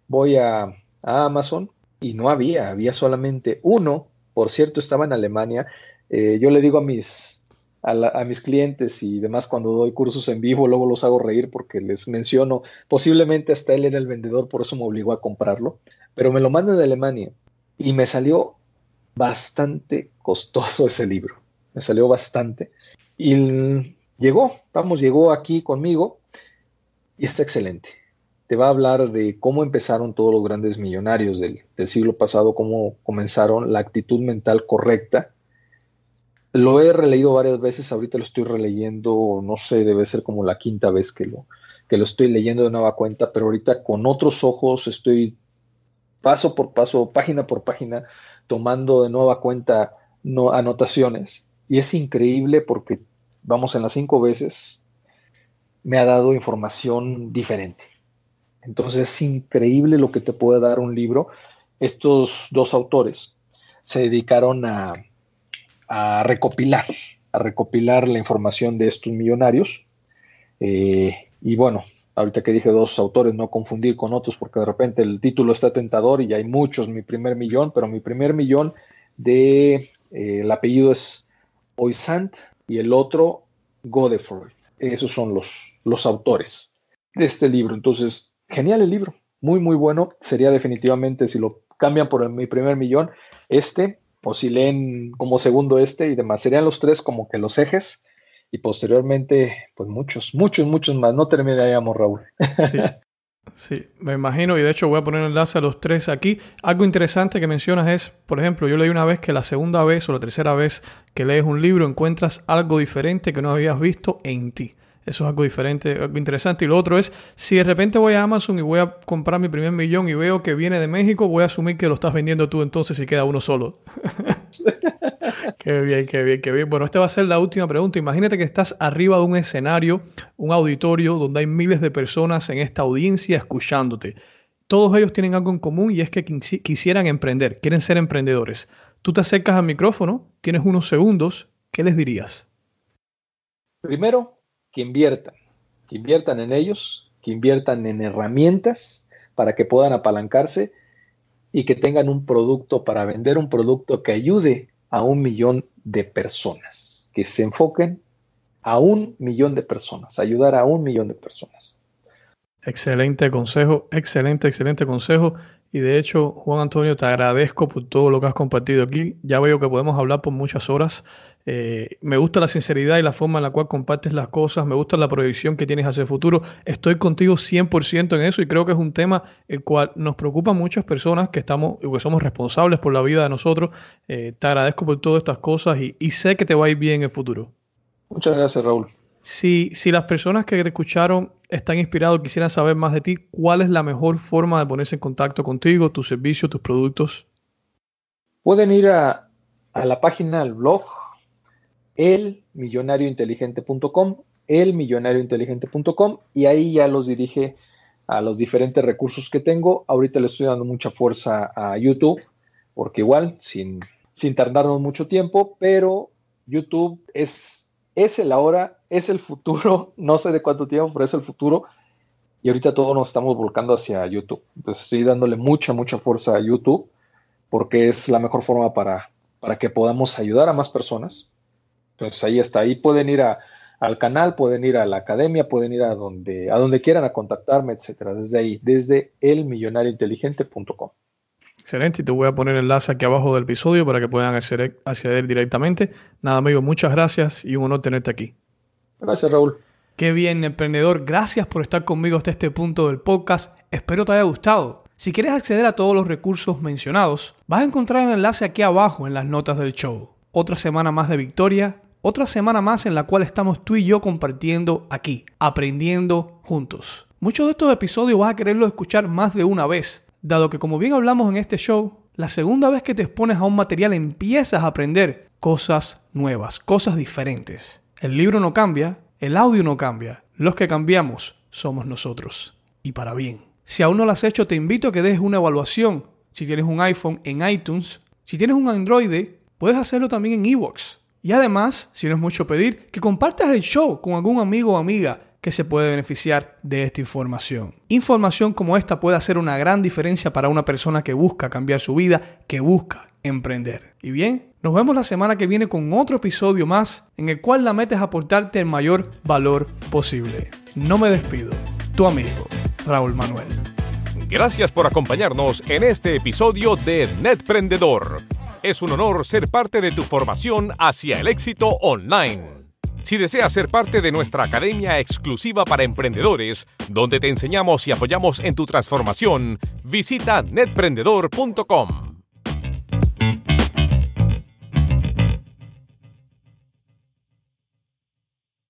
Voy a, Amazon y no había, había solamente uno, por cierto estaba en Alemania. Eh, yo le digo a mis, a, mis clientes y demás cuando doy cursos en vivo, luego los hago reír porque les menciono, posiblemente hasta él era el vendedor, por eso me obligó a comprarlo, pero me lo mandan de Alemania y me salió bastante costoso ese libro. Me salió bastante. Y llegó, vamos, llegó aquí conmigo y está excelente. Te va a hablar de cómo empezaron todos los grandes millonarios del, del siglo pasado, cómo comenzaron, la actitud mental correcta. Lo he releído varias veces, ahorita lo estoy releyendo, no sé, debe ser como la quinta vez que lo, que lo estoy leyendo de nueva cuenta, pero ahorita con otros ojos estoy paso por paso, página por página, tomando de nueva cuenta no, anotaciones. Y es increíble porque, vamos, en las cinco veces me ha dado información diferente. Entonces es increíble lo que te puede dar un libro. Estos dos autores se dedicaron a, recopilar, a recopilar la información de estos millonarios. Eh, y bueno, ahorita que dije dos autores, no confundir con otros, porque de repente el título está tentador y hay muchos, mi primer millón, pero mi primer millón de, eh, el apellido es Oisant y el otro Godefroy. Esos son los, los autores de este libro. Entonces, genial el libro, muy, muy bueno. Sería definitivamente, si lo cambian por mi primer millón, este, o si leen como segundo este y demás, serían los tres como que los ejes y posteriormente, pues muchos, muchos, muchos más. No terminaríamos, Raúl. Sí. Sí, me imagino, y de hecho voy a poner enlace a los tres aquí. Algo interesante que mencionas es, por ejemplo, yo leí una vez que la segunda vez o la tercera vez que lees un libro encuentras algo diferente que no habías visto en ti. Eso es algo diferente, algo interesante. Y lo otro es, si de repente voy a Amazon y voy a comprar mi primer millón y veo que viene de México, voy a asumir que lo estás vendiendo tú entonces y queda uno solo. (laughs) qué bien, qué bien, qué bien. Bueno, esta va a ser la última pregunta. Imagínate que estás arriba de un escenario, un auditorio, donde hay miles de personas en esta audiencia escuchándote. Todos ellos tienen algo en común y es que quisieran emprender, quieren ser emprendedores. Tú te acercas al micrófono, tienes unos segundos, ¿qué les dirías? Primero, que inviertan, que inviertan en ellos, que inviertan en herramientas para que puedan apalancarse y que tengan un producto para vender, un producto que ayude a un millón de personas, que se enfoquen a un millón de personas, ayudar a un millón de personas. Excelente consejo, excelente, excelente consejo. Y de hecho, Juan Antonio, te agradezco por todo lo que has compartido aquí. Ya veo que podemos hablar por muchas horas. Eh, me gusta la sinceridad y la forma en la cual compartes las cosas. Me gusta la proyección que tienes hacia el futuro. Estoy contigo 100% en eso y creo que es un tema el cual nos preocupa muchas personas que, estamos, que somos responsables por la vida de nosotros. Eh, te agradezco por todas estas cosas y, y sé que te va a ir bien en el futuro. Muchas gracias, Raúl. Si, las personas que te escucharon están inspirados, quisieran saber más de ti, ¿cuál es la mejor forma de ponerse en contacto contigo, tus servicios, tus productos? Pueden ir a, la página, al blog, elmillonariointeligente.com, elmillonariointeligente.com, y ahí ya los dirige a los diferentes recursos que tengo. Ahorita le estoy dando mucha fuerza a YouTube, porque igual, sin, sin tardarnos mucho tiempo, pero YouTube es es el ahora, es el futuro, (laughs) no sé de cuánto tiempo, pero es el futuro. Y ahorita todos nos estamos volcando hacia YouTube. Entonces estoy dándole mucha, mucha fuerza a YouTube porque es la mejor forma para, para que podamos ayudar a más personas. Entonces ahí está, ahí pueden ir a, al canal, pueden ir a la academia, pueden ir a donde, a donde quieran a contactarme, etcétera. Desde ahí, desde elmillonariointeligente.com. Excelente, y te voy a poner el enlace aquí abajo del episodio para que puedan acceder, acceder directamente. Nada, amigo, muchas gracias y un honor tenerte aquí. Gracias, Raúl. Qué bien, emprendedor. Gracias por estar conmigo hasta este punto del podcast. Espero te haya gustado. Si quieres acceder a todos los recursos mencionados, vas a encontrar un enlace aquí abajo en las notas del show. Otra semana más de victoria, otra semana más en la cual estamos tú y yo compartiendo aquí, aprendiendo juntos. Muchos de estos episodios vas a quererlos escuchar más de una vez, dado que como bien hablamos en este show, la segunda vez que te expones a un material empiezas a aprender cosas nuevas, cosas diferentes. El libro no cambia, el audio no cambia, los que cambiamos somos nosotros. Y para bien. Si aún no lo has hecho, te invito a que dejes una evaluación. Si tienes un iPhone en iTunes, si tienes un Android, puedes hacerlo también en Evox. Y además, si no es mucho pedir, que compartas el show con algún amigo o amiga que se puede beneficiar de esta información. Información como esta puede hacer una gran diferencia para una persona que busca cambiar su vida, que busca emprender. Y bien, nos vemos la semana que viene con otro episodio más en el cual la meta es aportarte el mayor valor posible. No me despido, tu amigo Raúl Manuel. Gracias por acompañarnos en este episodio de Netprendedor. Es un honor ser parte de tu formación hacia el éxito online. Si deseas ser parte de nuestra academia exclusiva para emprendedores, donde te enseñamos y apoyamos en tu transformación, visita netprendedor.com.